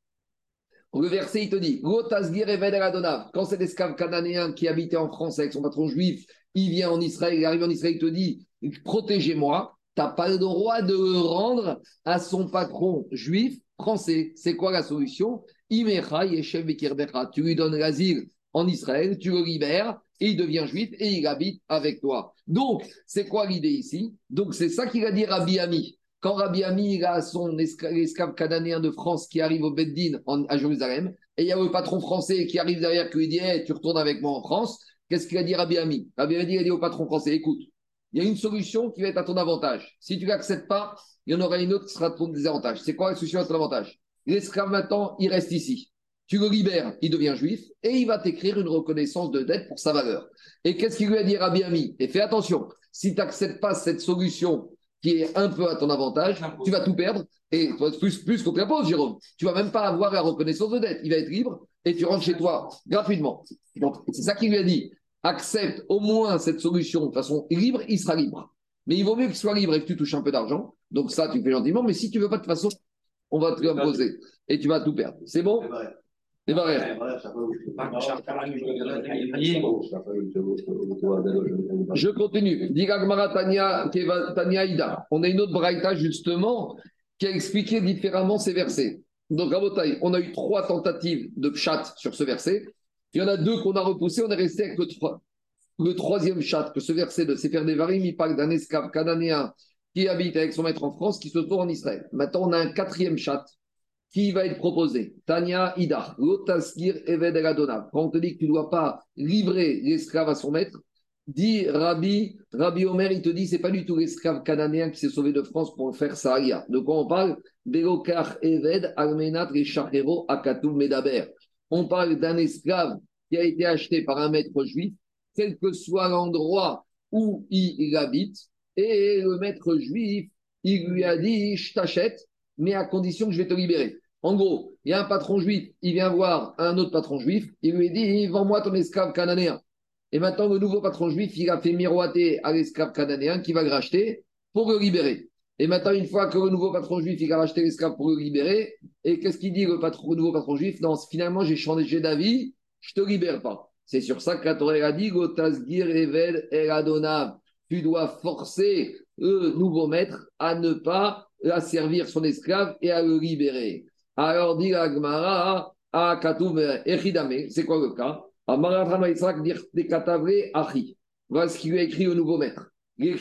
Le verset, il te dit Quand cet esclave cananéen qui habitait en France avec son patron juif, il vient en Israël, il arrive en Israël, il te dit Protégez-moi. Tu n'as pas le droit de le rendre à son patron juif français. C'est quoi la solution? Tu lui donnes l'asile en Israël, tu le libères et il devient juif et il habite avec toi. Donc, c'est quoi l'idée ici? Donc, c'est ça qu'il a dit Rabbi Ami. Quand Rabbi Ami a son esclave cananéen de France qui arrive au Beddin à Jérusalem, et il y a le patron français qui arrive derrière qui lui dit Tu retournes avec moi en France, qu'est-ce qu'il a dit Rabbi Ami Rabbi Ami a dit au patron français Écoute, il y a une solution qui va être à ton avantage. Si tu ne pas, il y en aura une autre qui sera à ton désavantage. C'est quoi la solution à ton avantage? L'esclave maintenant, il reste ici. tu le libères, il devient juif, et il va t'écrire une reconnaissance de dette pour sa valeur. Et qu'est-ce qu'il lui a dit Rabbi Ami Et fais attention, si tu n'acceptes pas cette solution qui est un peu à ton avantage, tu vas tout perdre, et plus, plus qu'on te l'impose, Jérôme, tu vas même pas avoir la reconnaissance de dette. Il va être libre, et tu rentres chez toi gratuitement. Donc, c'est ça qu'il lui a dit. Accepte au moins cette solution de façon libre, il sera libre. Mais il vaut mieux qu'il soit libre et que tu touches un peu d'argent. Donc ça, tu fais gentiment. Mais si tu veux pas de toute façon, on va te l'imposer. Et tu vas tout perdre. C'est bon? C'est vrai. Je continue. On a une autre braïta justement qui a expliqué différemment ces versets. Donc, Rabotai, on a eu trois tentatives de chat sur ce verset. Il y en a deux qu'on a repoussées. On est resté avec le, le troisième chat, que ce verset de Sefer Devarim, il parle d'un esclave cananéen qui habite avec son maître en France, qui se trouve en Israël. Maintenant, on a un quatrième chat qui va être proposé. Tania Ida, Lotasgir Eved Quand on te dit que tu ne dois pas livrer l'esclave à son maître, dit Rabbi, Rabbi Omer, il te dit, c'est pas du tout l'esclave cananéen qui s'est sauvé de France pour faire Saria. De quoi on parle? Eved Almenat Akatou Medaber. On parle d'un esclave qui a été acheté par un maître juif, quel que soit l'endroit où il habite, et le maître juif, il lui a dit, je t'achète, mais à condition que je vais te libérer. En gros, il y a un patron juif, il vient voir un autre patron juif, il lui dit, vends-moi ton esclave cananéen. Et maintenant, le nouveau patron juif, il a fait miroiter à l'esclave cananéen qui va le racheter pour le libérer. Et maintenant, une fois que le nouveau patron juif, il a racheté l'esclave pour le libérer, et qu'est-ce qu'il dit le, patron, nouveau patron juif? Non, finalement, j'ai changé d'avis, je te libère pas. C'est sur ça que la Torah a dit, Eladonav tu dois forcer le nouveau maître à ne pas asservir son esclave et à le libérer. Alors, dit Agmara, à Katoum Echidame, c'est quoi le cas? Voilà ce qu'il lui a écrit au nouveau maître. Le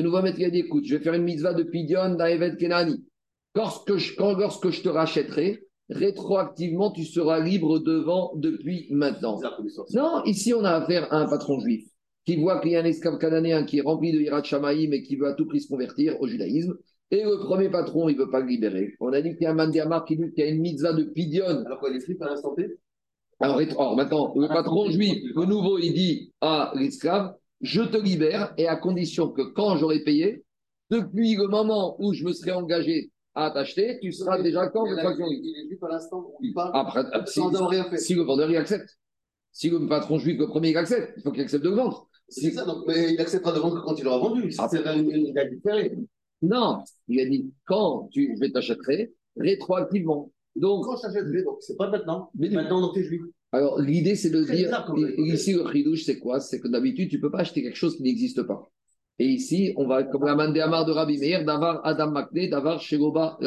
nouveau maître il a dit écoute, je vais faire une mitzvah de Pidion dans Evet Kenani. Lorsque je, lorsque je te rachèterai, rétroactivement, tu seras libre devant depuis maintenant. Non, ici, on a affaire à un patron juif qui voit qu'il y a un esclave cananéen qui est rempli de Hirat Shamaïm et qui veut à tout prix se convertir au judaïsme. Et le premier patron, il ne veut pas le libérer. On a dit qu'il y a un Mandiamar qui dit qu'il y a une mitzvah de Pidion. Alors quoi, il est à l'instant T alors, maintenant, le patron juif, le nouveau, il dit à l'esclave Je te libère et à condition que quand j'aurai payé, depuis le moment où je me serai engagé à t'acheter, tu seras déjà quand Il est juif à l'instant il parle Après, si, rien fait. si le vendeur il accepte. Si le patron juif, le premier, il accepte, il faut qu'il accepte de vendre. C'est ça, donc, mais il acceptera de vendre quand il aura vendu. Si c'est une, une. Non, il a dit quand tu, je vais t'achèterai rétroactivement. Donc, quand je t'achèterai, donc c'est pas maintenant. Mais maintenant, donc es juif. Alors, l'idée, c'est de dire, ici, le chidouche, c'est quoi? C'est que d'habitude, tu ne peux pas acheter quelque chose qui n'existe pas. Et ici, on va, comme la Amar de Rabbi Meir, d'avoir Adam Makne, d'avoir Shegoba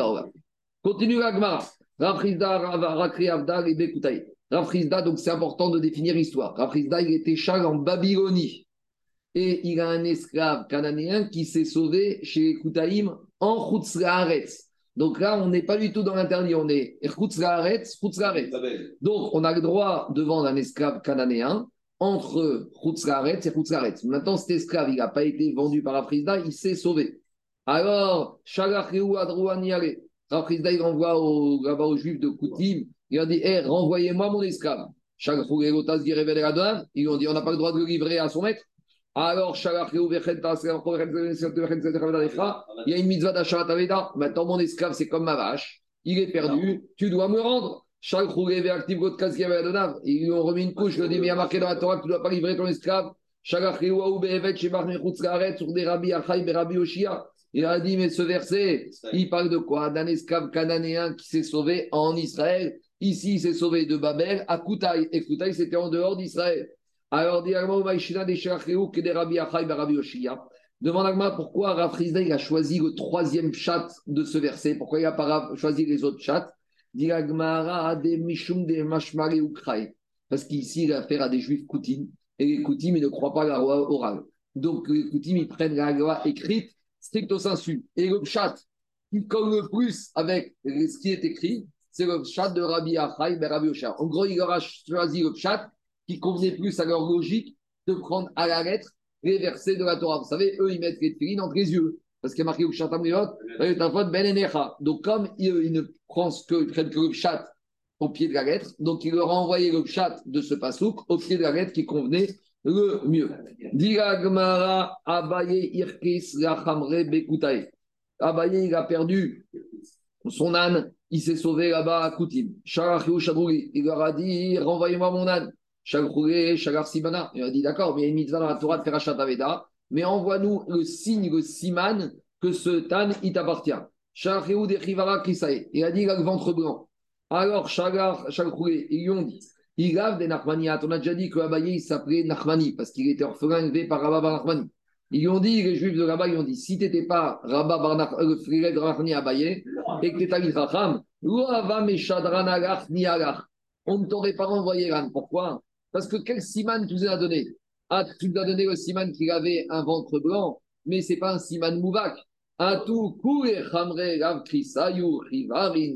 Continue la Gemara. Rafrizda, Rakri Avdal et Bekutaï. Rafrizda, donc c'est important de définir l'histoire. Rafrizda, il était chal en Babylonie. Et il a un esclave cananéen qui s'est sauvé chez les Koutaïm en Chutzlaaretz. Donc là, on n'est pas du tout dans l'interdit, on est Chutzlaaretz, Chutzlaaretz. Donc on a le droit de vendre un esclave cananéen entre Khutzlaret et Khutzlaret. Maintenant, cet esclave, il n'a pas été vendu par Afrizda, il s'est sauvé. Alors, Shalachiou Adrouaniale, Afrizda, il renvoie au, aux Juifs de Koutim, il a dit hey, renvoyez-moi mon esclave. Ils lui ont dit on n'a pas le droit de le livrer à son maître. Alors, il y a une mitzvah d'achat Maintenant, mon esclave, c'est comme ma vache. Il est perdu. Tu dois me rendre. Ils lui ont remis une couche. Il dit, mais il y a marqué dans la Torah que tu ne dois pas livrer ton esclave. Il a dit, mais ce verset, il parle de quoi D'un esclave cananéen qui s'est sauvé en Israël. Ici, il s'est sauvé de Babel à Koutaï. Et Koutaï, c'était en dehors d'Israël. Alors, Demande à pourquoi Rafrizda il a choisi le troisième chat de ce verset? Pourquoi il n'a pas choisi les autres chats? Parce qu'ici, il a affaire à des juifs koutines. Et les ils ne croient pas à la loi orale. Donc, les ils prennent la loi écrite stricto sensu. Et le chat qui colle le plus avec ce qui est écrit, c'est le chat de Rabbi Achai, Rabbi. En gros, il aura choisi le chat qui convenait plus à leur logique de prendre à la lettre les versets de la Torah. Vous savez, eux, ils mettent les filines entre les yeux. parce qu'il y a marqué Upshat Amriot, Ben. Donc, comme il, il ne prend que, le Upshat au pied de la lettre, donc il leur a envoyé le Upshat de ce pasouk au pied de la lettre qui convenait le mieux. Dira Gmara Abaye Irkis Lachamre Bekutae. Abaye, il a perdu son âne, il s'est sauvé là-bas à Koutim. Il leur a dit renvoyez-moi mon âne. Shagroulé, Shagar Simana. Il a dit d'accord, mais il y a une mitzvah dans la Torah de faire Aveda, mais envoie-nous le signe, le siman, que ce âne, il t'appartient. Shalachiou Derivara Kisae. Il a dit il a le ventre blanc. Alors, Shagar, Shagroulé, ils lui ont dit il a des Nachmaniat. On a déjà dit que Abaye, il s'appelait Nachmani parce qu'il était orphelin élevé par Rabba Nachmani. Ils lui ont dit, les juifs de Rabba, ils ont dit si tu n'étais pas Rabba Bar Nach- euh, le frère de Nachmani Abaye et que tu étais Racham, on ne t'aurait pas renvoyé l'âne. Pourquoi? Parce que quel siman tu nous as donné? Ah, tu nous as donné le siman qu'il avait un ventre blanc, mais ce n'est pas un siman mouvak.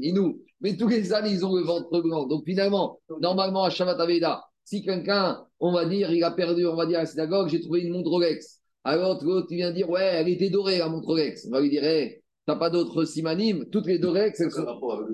Inou. Mais tous les ânes, ils ont le ventre blanc. Donc finalement, normalement, à Shabbat Aveda, si quelqu'un, on va dire, il a perdu, on va dire à la synagogue, j'ai trouvé une montre Rolex. Alors l'autre, tu viens dire, ouais, elle était dorée, la montre Rolex. On va lui dire, hey, t'as pas d'autres simanim, toutes les Rolex, elles sont,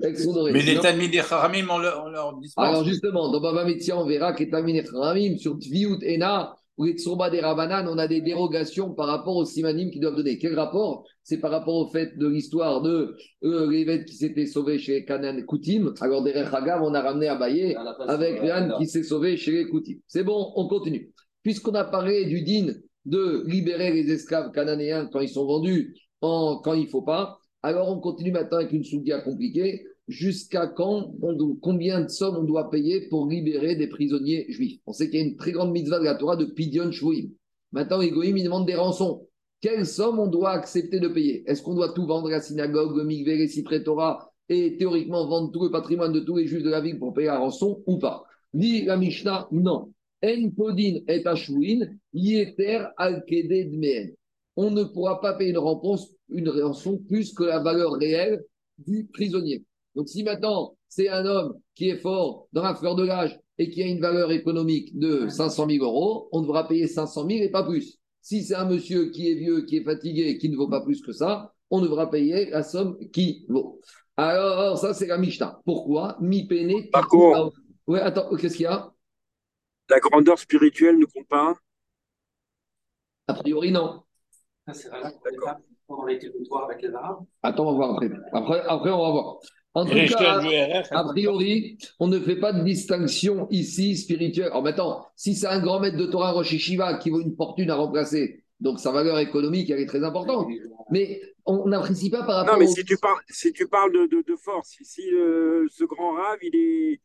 elles sont dorées. Mais les Sinon- Talmud des Haramim, on leur, on leur dispense. alors justement, dans Baba Metzia, on verra qu'Etamine Ramim, sur Tviout Ena, ou les Tsurba des Rabanan, on a des dérogations par rapport aux simanim qui doivent donner. Quel rapport? C'est par rapport au fait de l'histoire de euh, l'évêque qui s'était sauvé chez Kanan Koutim. Alors derrière Hagav, on a ramené à Baye avec l'âne qui s'est sauvé chez les Koutim. C'est bon, on continue. Puisqu'on a parlé du din de libérer les esclaves cananéens quand ils sont vendus, quand il ne faut pas, alors on continue maintenant avec une soudia compliquée. Jusqu'à quand, combien de sommes on doit payer pour libérer des prisonniers juifs? On sait qu'il y a une très grande mitzvah de la Torah de Pidion Shvuim. Maintenant, les Goïm, ils demandent des rançons. Quelle somme on doit accepter de payer? Est-ce qu'on doit tout vendre à la synagogue, le mikvé, les cyprès Torah et théoriquement vendre tout le patrimoine de tous les juifs de la ville pour payer la rançon ou pas? Dit la Mishnah, non. En podin et ashwin, yeter al. On ne pourra pas payer une rançon, une rançon plus que la valeur réelle du prisonnier. Donc si maintenant c'est un homme qui est fort dans la fleur de l'âge et qui a une valeur économique de 500 000 euros, on devra payer 500 000 et pas plus. Si c'est un monsieur qui est vieux, qui est fatigué et qui ne vaut pas plus que ça, on devra payer la somme qui vaut. Alors, ça, c'est la Mishnah. Pourquoi? Mi pene. Par contre- Ouais, attends, qu'est-ce qu'il y a? La grandeur spirituelle ne compte pas. A priori, non. Ça, c'est vrai qu'on n'est pas pendant les territoires avec les Arabes. Attends, on va voir après. Après, après on va voir. En tout cas, URR, a priori, on ne fait pas de distinction ici spirituelle. Alors maintenant, si c'est un grand maître de Torah Rosh Shiva qui vaut une fortune à remplacer, donc sa valeur économique, elle est très importante. Mais on n'apprécie pas par rapport Non, mais au- si tu parles, si tu parles de, de, de force, si, si, euh, ce grand rave, il est,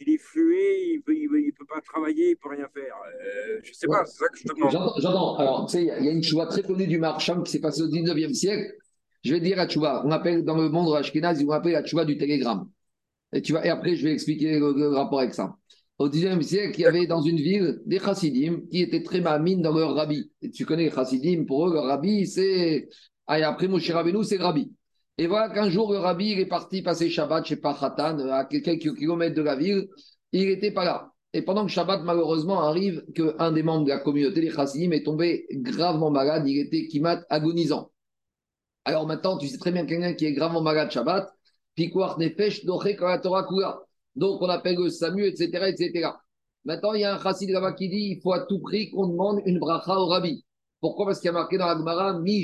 il est flué, il peut, il, peut- il peut pas travailler, il peut rien faire. Euh, je sais pas, c'est ça que je te demande. J'entends. Alors, tu sais, il y a- une chouva très connue du Marcham qui s'est passée au 19e siècle. Je vais te dire la chouva. On appelle dans le monde Ashkenaz, ils vont appeler la chouva du télégramme. Et, tu vas, et après, je vais expliquer le, le rapport avec ça. Au 19e siècle, il y avait dans une ville des chassidim qui étaient très mamines dans leur rabbi. Et tu connais les chassidim, pour eux, leur rabbi, c'est. Ah, et après, Moshe Rabbeinu, c'est le rabbi. Et voilà qu'un jour, le rabbi, il est parti passer Shabbat chez Pachatan, à quelques kilomètres de la ville. Il n'était pas là. Et pendant que Shabbat, malheureusement, arrive qu'un des membres de la communauté, les chassidim, est tombé gravement malade. Il était kimat agonisant. Alors maintenant, tu sais très bien quelqu'un qui est gravement malade Shabbat, Pikuach Nefesh, Doche Torah. Donc on appelle le Samu, etc., etc. Maintenant, il y a un chassid là-bas qui dit il faut à tout prix qu'on demande une bracha au rabbi. Pourquoi? Parce qu'il y a marqué dans la Gemara, Mi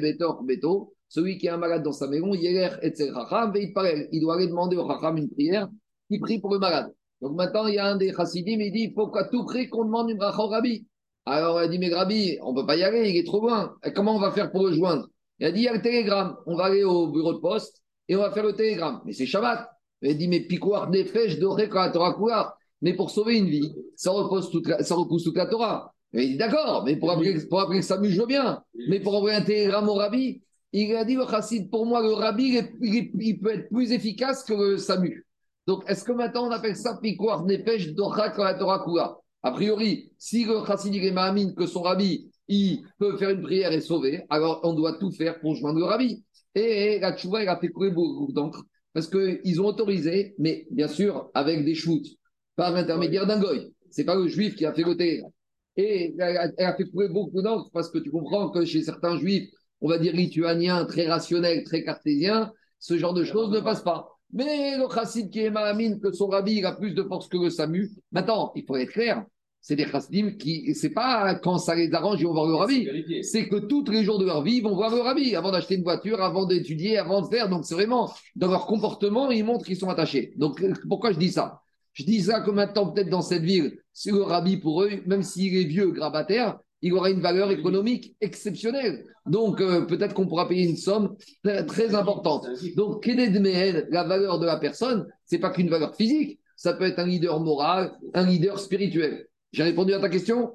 betor beto, celui qui est un malade dans sa maison. Il doit aller demander au chacham une prière, qui prie pour le malade. Donc maintenant, il y a un des chassidim, il dit il faut qu'à tout prix qu'on demande une bracha au rabbi. Alors a dit mais rabbi, on ne peut pas y aller, il est trop loin. Et comment on va faire pour le joindre? Il a dit il y a le télégramme, on va aller au bureau de poste et on va faire le télégramme. Mais c'est Shabbat. Il a dit mais piquoir des fèches doré quand la Torah couleur. Mais pour sauver une vie, ça repousse toute la, ça repousse toute la Torah. Et il dit d'accord, mais pour appeler, pour appeler Samu, je veux bien. Mais pour envoyer un télégramme au rabbi, il a dit le chassid, pour moi, le rabbi, il, peut être plus efficace que le Samu. Donc, est-ce que maintenant on appelle ça pêches d'Ocha quand la A priori, si le chassid il est mahamine que son rabbi, il peut faire une prière et sauver, alors on doit tout faire pour joindre le rabbi. Et la tchouva, il a fait couler beaucoup d'encre parce qu'ils ont autorisé, mais bien sûr, avec des shoots, par l'intermédiaire d'un goy. C'est pas le juif qui a fait télégramme. Et elle elle a fait couler beaucoup d'encre parce que tu comprends que chez certains juifs, on va dire, lituanien, très rationnel, très cartésien, ce genre de choses ne passe pas. Mais le chassid qui est malamine, que son rabbi il a plus de force que le SAMU, maintenant, il faut être clair, c'est des chassidim qui, c'est pas quand ça les arrange, ils vont voir le rabbi, c'est que tous les jours de leur vie, ils vont voir le rabbi avant d'acheter une voiture, avant d'étudier, avant de faire. Donc c'est vraiment, dans leur comportement, ils montrent qu'ils sont attachés. Donc pourquoi je dis ça? Je dis ça que maintenant, peut-être dans cette ville, c'est le rabbi pour eux, même s'il est vieux, grabataire, il aura une valeur économique exceptionnelle. Donc, euh, peut-être qu'on pourra payer une somme très, importante. Donc, la valeur de la personne, c'est pas qu'une valeur physique, ça peut être un leader moral, un leader spirituel. J'ai répondu à ta question?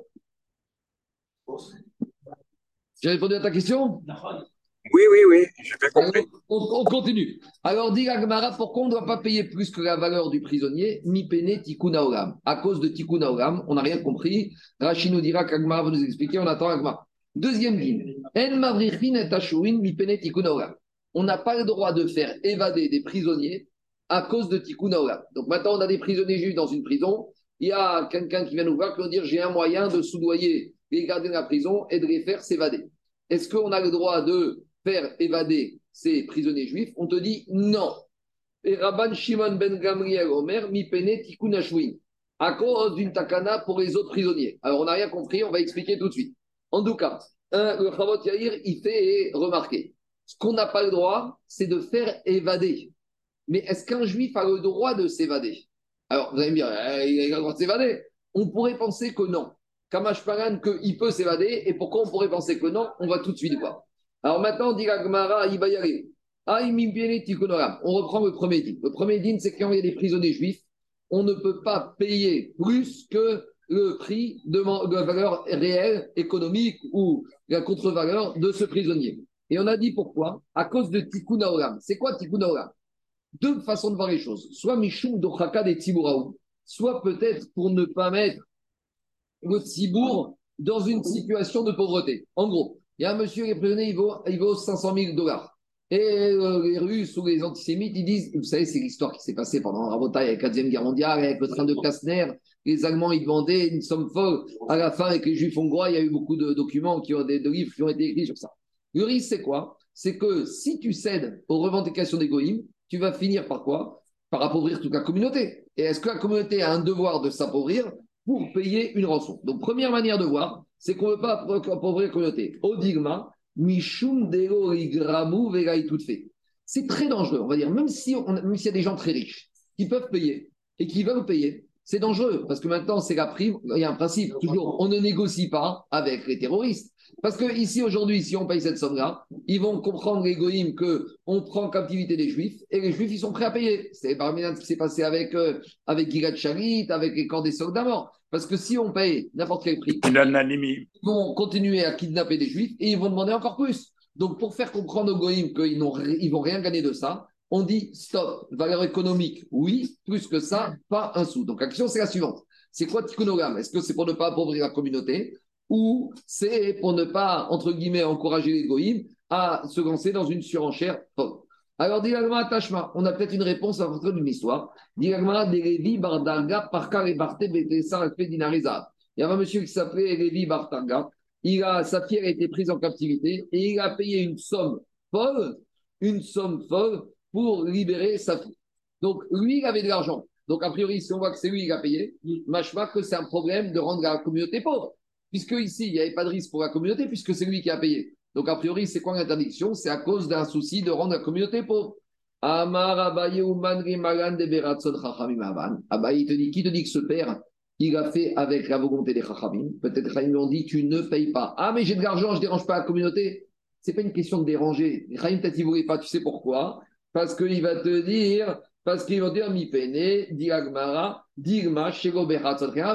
J'ai répondu à ta question? Oui, oui, oui, j'ai bien compris. on, continue. Alors, dit Agmara, pourquoi on ne doit pas payer plus que la valeur du prisonnier Mi pene tikuna À cause de tikuna on n'a rien compris. Rachid nous dira qu'Agmara va nous expliquer, on attend Agmara. Deuxième ligne. En mi On n'a pas le droit de faire évader des prisonniers à cause de tikuna Donc maintenant, on a des prisonniers juifs dans une prison. Il y a quelqu'un qui vient nous voir qui va dire j'ai un moyen de soudoyer les gardiens de la prison et de les faire s'évader. Est-ce qu'on a le droit de faire évader ces prisonniers juifs, on te dit non. Et Rabban Shimon ben Gamriel Omer, mi pene à cause d'une takana pour les autres prisonniers. Alors on n'a rien compris, on va expliquer tout de suite. En tout cas, le Chavot Yair, il fait remarquer. Ce qu'on n'a pas le droit, c'est de faire évader. Mais est-ce qu'un juif a le droit de s'évader? Alors, vous allez me dire, eh, il a le droit de s'évader. On pourrait penser que non. Kamash Paran, qu'il peut s'évader. Et pourquoi on pourrait penser que non? On va tout de suite voir. Alors maintenant, on dit Gmara, il va y aller. On reprend le premier din. Le premier din, c'est quand il y a des prisonniers juifs, on ne peut pas payer plus que le prix de, la valeur réelle, économique ou la contre-valeur de ce prisonnier. Et on a dit pourquoi? À cause de Tikkun C'est quoi Tikkun Deux façons de voir les choses. Soit Mishum Dochaka des Tiburaou, soit peut-être pour ne pas mettre le Tibour dans une situation de pauvreté. En gros, il y a un monsieur qui est prisonnier, il vaut, il vaut 500 000 dollars. Et euh, les Russes ou les antisémites, ils disent, vous savez, c'est l'histoire qui s'est passée pendant la bataille avec la Deuxième Guerre mondiale, avec le train de Kastner. Les Allemands, ils demandaient une somme folle. À la fin, avec les Juifs hongrois, il y a eu beaucoup de documents, qui ont, des, de livres qui ont été écrits sur ça. Le risque, c'est quoi? C'est que si tu cèdes aux revendications des tu vas finir par quoi? Par appauvrir toute la communauté. Et est-ce que la communauté a un devoir de s'appauvrir? Pour payer une rançon Donc, première manière de voir, c'est qu'on ne veut pas appauvrir la communauté. Odigma, Mishum tout fait. C'est très dangereux, on va dire, même si s'il y a des gens très riches qui peuvent payer et qui veulent payer, c'est dangereux parce que maintenant c'est la prime. Il y a un principe toujours, on ne négocie pas avec les terroristes. Parce que ici aujourd'hui, si on paye cette somme-là, ils vont comprendre l'égoïme que on prend captivité des juifs et les juifs ils sont prêts à payer. C'est par ce qui s'est passé avec euh, avec Gilad Shalit, avec les camps des soldats morts. Parce que si on paye n'importe quel prix, ils vont continuer à kidnapper des juifs et ils vont demander encore plus. Donc, pour faire comprendre aux goïms qu'ils ne vont rien gagner de ça, on dit stop, valeur économique, oui, plus que ça, pas un sou. Donc, la question, c'est la suivante. C'est quoi Tikkunogram Est-ce que c'est pour ne pas appauvrir la communauté ou c'est pour ne pas, entre guillemets, encourager les goïms à se lancer dans une surenchère folle alors, dit Tashma, on a peut-être une réponse à votre d'une histoire. Dit de Bardarga, Parkar et Barte, Dinariza. Il y avait un monsieur qui s'appelait Levi Bardarga. Il a, sa fille a été prise en captivité et il a payé une somme folle, une somme folle pour libérer sa fille. Donc, lui, il avait de l'argent. Donc, a priori, si on voit que c'est lui qui a payé, machma que c'est un problème de rendre la communauté pauvre. Puisque ici, il n'y avait pas de risque pour la communauté, puisque c'est lui qui a payé. Donc, a priori, c'est quoi l'interdiction? C'est à cause d'un souci de rendre la communauté pauvre. Amar Abaye Abaye te dit, qui te dit que ce père, il a fait avec la volonté des Chachamim? Peut-être qu'ils lui ont dit, tu ne payes pas. Ah, mais j'ai de l'argent, je ne dérange pas la communauté. C'est pas une question de déranger. Chachamim, peut-être ne voulait pas, tu sais pourquoi? Parce qu'il va te dire, parce qu'ils vont dire, mi pene,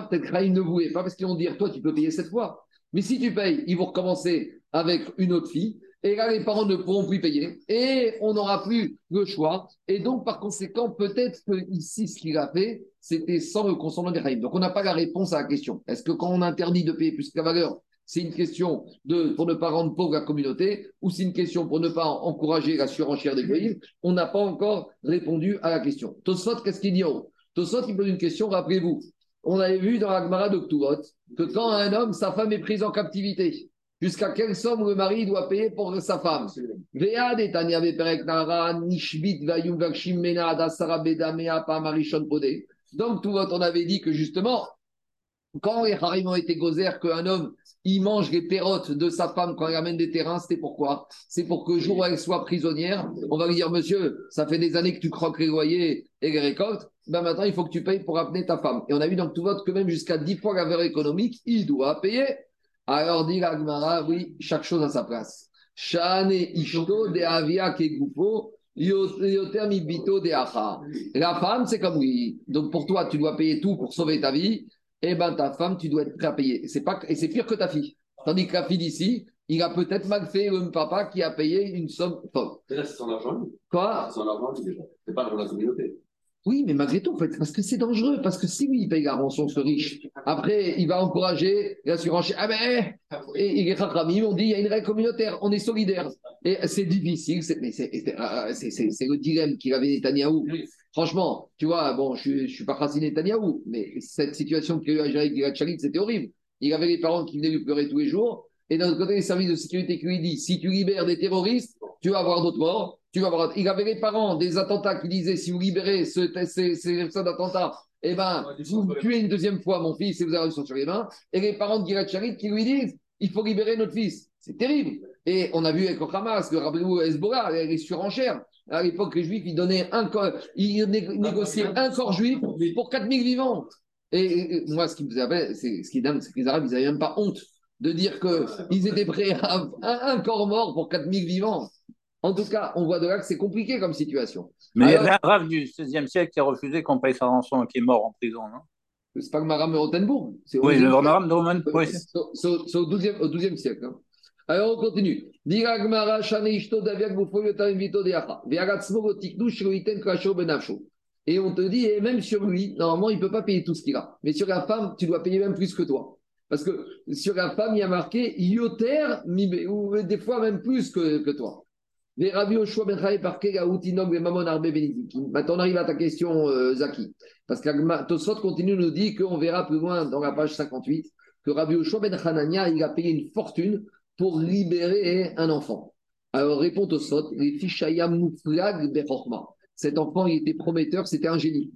Peut-être Chachamim ne voulait pas, parce qu'ils vont dire, toi, tu peux payer cette fois. Mais si tu payes, ils vont recommencer avec une autre fille. Et là, les parents ne pourront plus payer. Et on n'aura plus le choix. Et donc, par conséquent, peut-être que ici, ce qu'il a fait, c'était sans le consentement des. Donc, on n'a pas la réponse à la question. Est-ce que quand on interdit de payer plus que la valeur, c'est une question de, pour ne pas rendre pauvre la communauté ou c'est une question pour ne pas encourager la surenchère des pays On n'a pas encore répondu à la question. Tosot, qu'est-ce qu'il dit en haut? Il pose une question, rappelez-vous. On avait vu dans la Gemara de que quand un homme, sa femme est prise en captivité, Jusqu'à quelle somme le mari doit payer pour sa femme? Donc, tout votre, on avait dit que justement, quand les harim ont été gozer qu'un homme, il mange les pérotes de sa femme quand il amène des terrains, c'était pourquoi C'est pour que jour où elle soit prisonnière, on va lui dire, monsieur, ça fait des années que tu croques les loyers et les récoltes, ben maintenant il faut que tu payes pour amener ta femme. Et on a vu dans tout vote que même jusqu'à 10 fois la valeur économique, il doit payer. Alors dit l'Agmara, oui, chaque chose à sa place. Shane ishto de avia kegufo. La femme, c'est comme lui. Donc pour toi, tu dois payer tout pour sauver ta vie. Et ben ta femme, tu dois être prêt à payer. C'est pas, et c'est pire que ta fille. Tandis que la fille d'ici, il a peut-être mal fait le papa qui a payé une somme folle. C'est son argent. Quoi? C'est son argent, déjà. C'est pas dans la communauté. Oui, mais malgré tout, en fait, parce que c'est dangereux, parce que si lui, il paye la rançon, ce riche, après, il va encourager la surenchère. Ah ben, et, et les Khakrami ont dit, il y a une règle communautaire, on est solidaire. Et c'est difficile, c'est, euh, c'est- le dilemme qu'il avait Netanyahou. Franchement, tu vois, bon, je ne suis pas racine Netanyahou, mais cette situation qu'il a eu à gérer avec c'était horrible. Il avait les parents qui venaient lui pleurer tous les jours, et d'un autre côté, les services de sécurité qui lui disent, si tu libères des terroristes, tu vas avoir d'autres morts. Tu vas avoir... Il avait les parents des attentats qui disaient, si vous libérez ce, ces, ces, ces attentats, eh ben, vous tuez une deuxième fois mon fils et vous avez sur les mains. Et les parents de Gilad Shalit qui lui disent, il faut libérer notre fils. C'est terrible. Et on a vu avec le Hamas, que rappelez-vous, Hezbollah, les surenchères. À l'époque, les Juifs, ils donnaient un corps, ils né- négociaient un corps juif pour 4000 vivants. Et, et moi, ce qui me faisait, c'est ce qui est dingue, c'est que les Arabes, ils n'avaient même pas honte de dire qu'ils étaient prêts à un, un corps mort pour 4000 vivants. En tout cas, on voit de là que c'est compliqué comme situation. Mais il y Alors- avait un rave du XVIe siècle qui a refusé qu'on paye sa rançon et qui est mort en prison, non? C'est pas le Maram de au Oui, 11e le rave de Roman. Oui, c'est- au 12e, au 12e siècle. hein. Alors on continue. Et on te dit, et même sur lui, normalement, il ne peut pas payer tout ce qu'il a. Mais sur la femme, tu dois payer même plus que toi. Parce que sur la femme, il y a marqué Yoter, ou des fois même plus que, que toi. Les Rabbi Yoshua Ben les Mamon Arbe. Maintenant, on arrive à ta question, euh, Zaki. Parce que Tosfot continue nous dit qu'on verra plus loin dans la page 58 que Rabbi Yoshua Ben Hanania, il a payé une fortune pour libérer un enfant. Alors, répond Tosfot, les Bechorma. Cet enfant, il était prometteur, c'était un génie.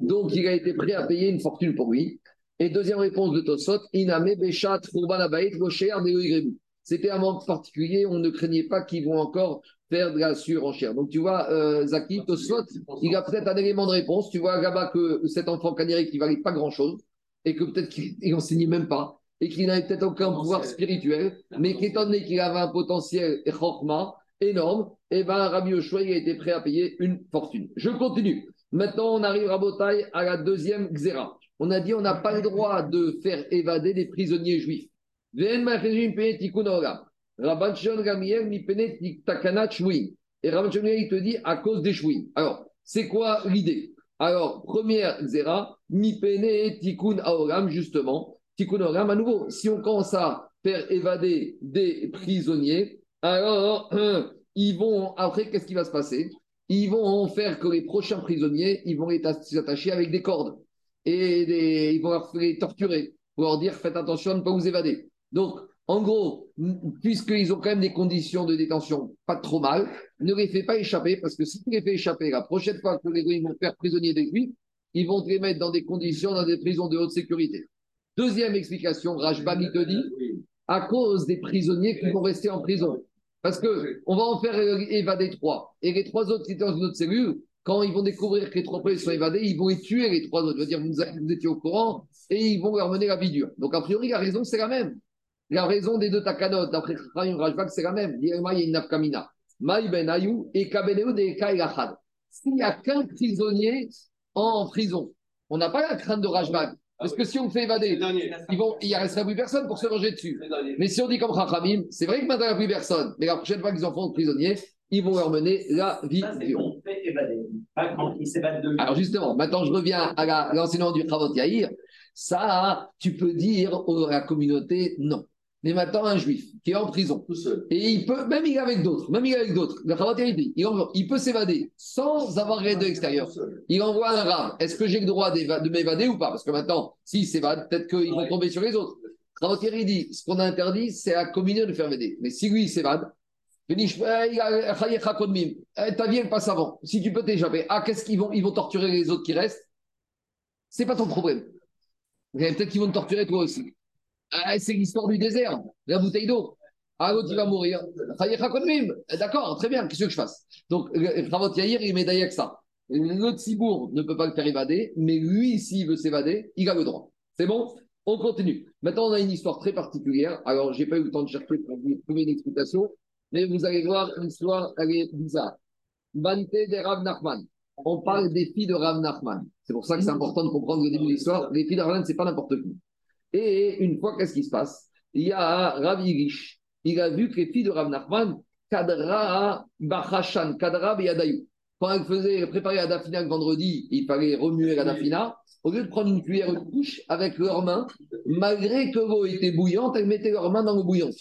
Donc, il a été prêt à payer une fortune pour lui. Et deuxième réponse de Tosfot, Iname Beshat. C'était un moment particulier, on ne craignait pas qu'ils vont encore faire de la surenchère. Donc, tu vois, euh, Zaki, Tosfot, il a peut-être un élément de réponse. Tu vois là-bas que cet enfant canérique, qui valait pas grand-chose, et que peut-être qu'il n'enseignait même pas, et qu'il n'avait peut-être aucun pouvoir spirituel, mais qu'étant donné qu'il avait un potentiel énorme, et ben Rabbi Yoshua, il a été prêt à payer une fortune. Je continue. Maintenant, on arrive à Botaï à la deuxième xéra. On a dit on n'a pas le droit de faire évader des prisonniers juifs. Mi. Et Rabban Gamliel, il te dit à cause des shvuim. Alors, c'est quoi l'idée? Alors, première xéra, mi pene tikkun haolam, justement. Tikkun haolam, à nouveau, si on commence à faire évader des prisonniers, alors ils vont, après, qu'est-ce qui va se passer? Ils vont faire que les prochains prisonniers, ils vont les attacher avec des cordes et ils vont leur- les torturer pour leur dire faites attention à ne pas vous évader. Donc, en gros, puisqu'ils ont quand même des conditions de détention pas trop mal, ne les fais pas échapper parce que si tu les fais échapper, la prochaine fois que les Juifs vont faire prisonnier des Juifs, ils vont te les mettre dans des conditions, dans des prisons de haute sécurité. Deuxième explication, Rajbam, il te dit, à cause des prisonniers qui vont rester en prison. Parce que on va en faire euh, évader trois. Et les trois autres qui étaient dans une autre cellule, quand ils vont découvrir que les trois premiers sont évadés, ils vont les tuer, les trois autres. Je veux dire, vous, vous étiez au courant, et ils vont leur mener la vie dure. Donc, a priori, la raison, c'est la même. La raison des deux takanot, d'après Chayim Rajbak, c'est la même. Il y a une nafkamina. Maï ben ayou et kabeneu de kailachad. S'il n'y a qu'un prisonnier en prison, on n'a pas la crainte de Rajbak. Parce que si on le fait évader, ils vont, il ne restera plus personne pour se venger dessus. Mais si on dit comme Chachamim, c'est vrai que maintenant il n'y a plus personne, mais la prochaine fois qu'ils en font prisonniers, ils vont leur mener la vie dure. Évader. Pas quand de Alors justement, maintenant je reviens à la- l'enseignement du Chavot Yair. Ça, tu peux dire à la communauté non. Mais maintenant, un juif qui est en prison, Tout seul. et il peut, même il est avec d'autres, même il est avec d'autres, le Chavot Yair dit, il, envoie- il peut s'évader sans avoir aide de l'extérieur. Il envoie un rave. Est-ce que j'ai le droit de m'évader ou pas? Parce que maintenant, s'il s'évade, peut-être qu'ils vont tomber sur les autres. Il dit, ce qu'on a interdit, c'est à communion de faire vêter. Mais si lui, il s'évade, ta vie, elle passe avant. Si tu peux t'échapper, ah, qu'est-ce qu'ils vont, ils vont torturer les autres qui restent? C'est pas ton problème. Peut-être qu'ils vont te torturer toi aussi. Ah, c'est l'histoire du désert, la bouteille d'eau. Ah, l'autre, il va mourir. Eh, D'accord, très bien, qu'est-ce que je fasse? Donc, Ravot Yair, il est médaillé avec ça. Le Tzibour ne peut pas le faire évader, mais lui, s'il veut s'évader, il a le droit. C'est bon? On continue. Maintenant, on a une histoire très particulière. Alors, j'ai pas eu le temps de chercher pour vous trouver une explication, mais vous allez voir, l'histoire, elle est bizarre. Bante de Rav Nachman. On parle des filles de Rav Nachman. C'est pour ça que c'est important de comprendre le début de l'histoire. Les filles de Rav Nachman, c'est pas n'importe qui. Et une fois, qu'est-ce qui se passe? Il y a Rav Irish. Il a vu que les filles de Rav Nachman, Kadra Bachashan, Kadra Beyadayu. Quand elles faisaient elles préparaient la dafina le vendredi, il fallait remuer la dafina. Au lieu de prendre une cuillère de couche avec leurs mains, malgré que l'eau était bouillante, elles mettaient leurs mains dans l'eau bouillante.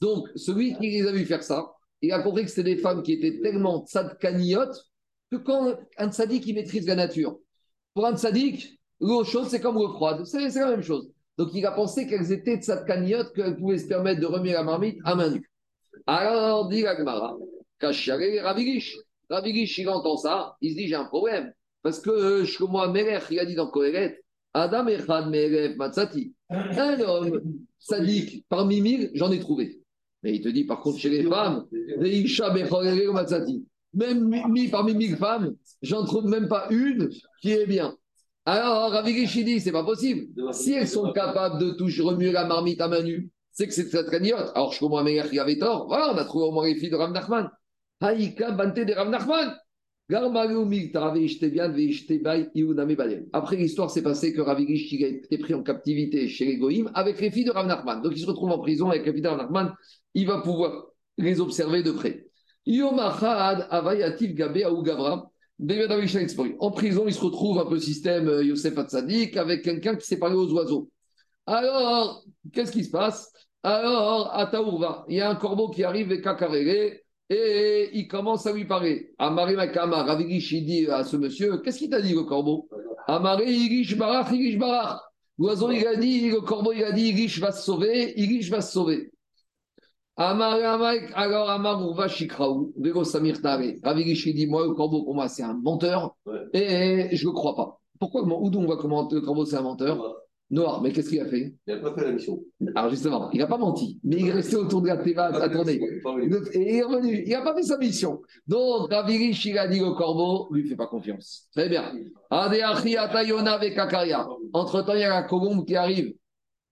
Donc, celui qui les a vu faire ça, il a compris que c'était des femmes qui étaient tellement tzadkaniotes que quand un tzaddik, il maîtrise la nature. Pour un tzaddik, l'eau chaude, c'est comme l'eau froide. C'est la même chose. Donc, il a pensé qu'elles étaient tzadkaniotes, qu'elles pouvaient se permettre de remuer la marmite à main nue. Alors, dit la Gemara, Kachare Ravilish. Ravilish, il entend ça, il se dit, j'ai un problème. Parce que euh, Shlomo Melech, il a dit dans Kohelet, Adam Echad Melech Matsati. Un homme sadique parmi mille, j'en ai trouvé. Mais il te dit, par contre, chez les femmes. Même mi- mi- parmi mille femmes, j'en trouve même pas une qui est bien. Alors, il dit, c'est pas possible. Si elles sont capables de toucher, remuer la marmite à main nue, c'est que c'est cette cagnotte. Alors, je comprends Melech, il avait tort. Voilà, on a trouvé au moins les filles de Rav Nachman. Haïka Bante de Rav Nachman. Après, l'histoire s'est passée que Ravigish a été pris en captivité chez les avec les filles de Rav Nachman. Donc, il se retrouve en prison avec les filles de Rav Nachman. Il va pouvoir les observer de près. En prison, il se retrouve un peu système euh, Yosef Hatzadik avec quelqu'un qui s'est parlé aux oiseaux. Alors, qu'est-ce qui se passe? Alors, à Taourva, il y a un corbeau qui arrive et Kakarele et il commence à lui parler. Amari Makama, Ravigish, il dit à ce monsieur Qu'est-ce qu'il t'a dit, le corbeau? Amari, Irish Barach, Irish Barach. L'oiseau, il a dit, le corbeau, il a dit Irish va se sauver, Irish va se sauver. Amari, Amari, alors Amar Urva Shikraou, Vego Samir Tare. Ravigish, il dit Moi, le corbeau, pour moi, c'est un menteur et je ne le crois pas. Pourquoi Où on va commenter le corbeau, c'est un menteur? Noir, mais qu'est-ce qu'il a fait? Il n'a pas fait la mission. Alors justement, il n'a pas menti, mais il est resté autour de la Teva à tourner. Et il est revenu, il n'a pas fait sa mission. Donc, Ravirish, il a dit le corbeau, lui, ne fait pas confiance. Très bien. Entre-temps, il y a la colombe qui arrive.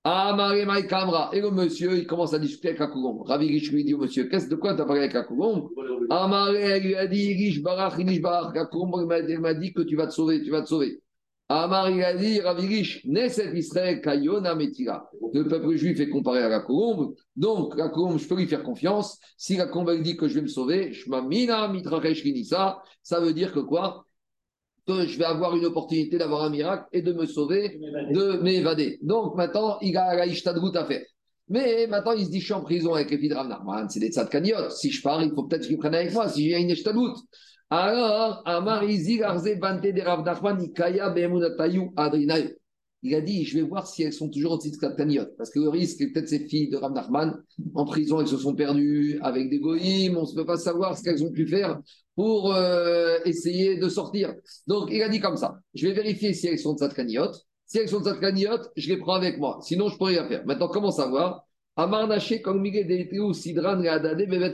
Kamra. Et le monsieur, il commence à discuter avec la colombe. Ravirish lui dit au monsieur, qu'est-ce de quoi tu as parlé avec la colombe Amare, elle lui a dit, Barach, Barach. La colombe elle m'a dit que tu vas te sauver, tu vas te sauver. Amar, il a dit, Ravirish. Le peuple juif est comparé à la colombe. Donc, la colombe, je peux lui faire confiance. Si la colombe dit que je vais me sauver, Shmamina Mitrachesh Kinisa, ça veut dire que quoi? Que je vais avoir une opportunité d'avoir un miracle et de me sauver, de m'évader. Donc, maintenant, il a la Ishtadgout à faire. Mais maintenant, il se dit, je suis en prison avec les filles de c'est des tzadkaniot. Si je pars, il faut peut-être qu'ils prennent avec moi, si j'ai une Ishtadgout. Alors, Amar. Il a dit, je vais voir si elles sont toujours au titre de Taniot. Parce que le risque, peut-être ces filles de Rav en prison, elles se sont perdues avec des goïms, on ne peut pas savoir ce qu'elles ont pu faire pour euh, essayer de sortir. Donc, il a dit comme ça, je vais vérifier si elles sont de Tzadkaniot. Si elles sont de Tzadkaniot, je les prends avec moi. Sinon, je ne peux rien faire. Maintenant, comment savoir? Amar Naché, Sidran, Bevet.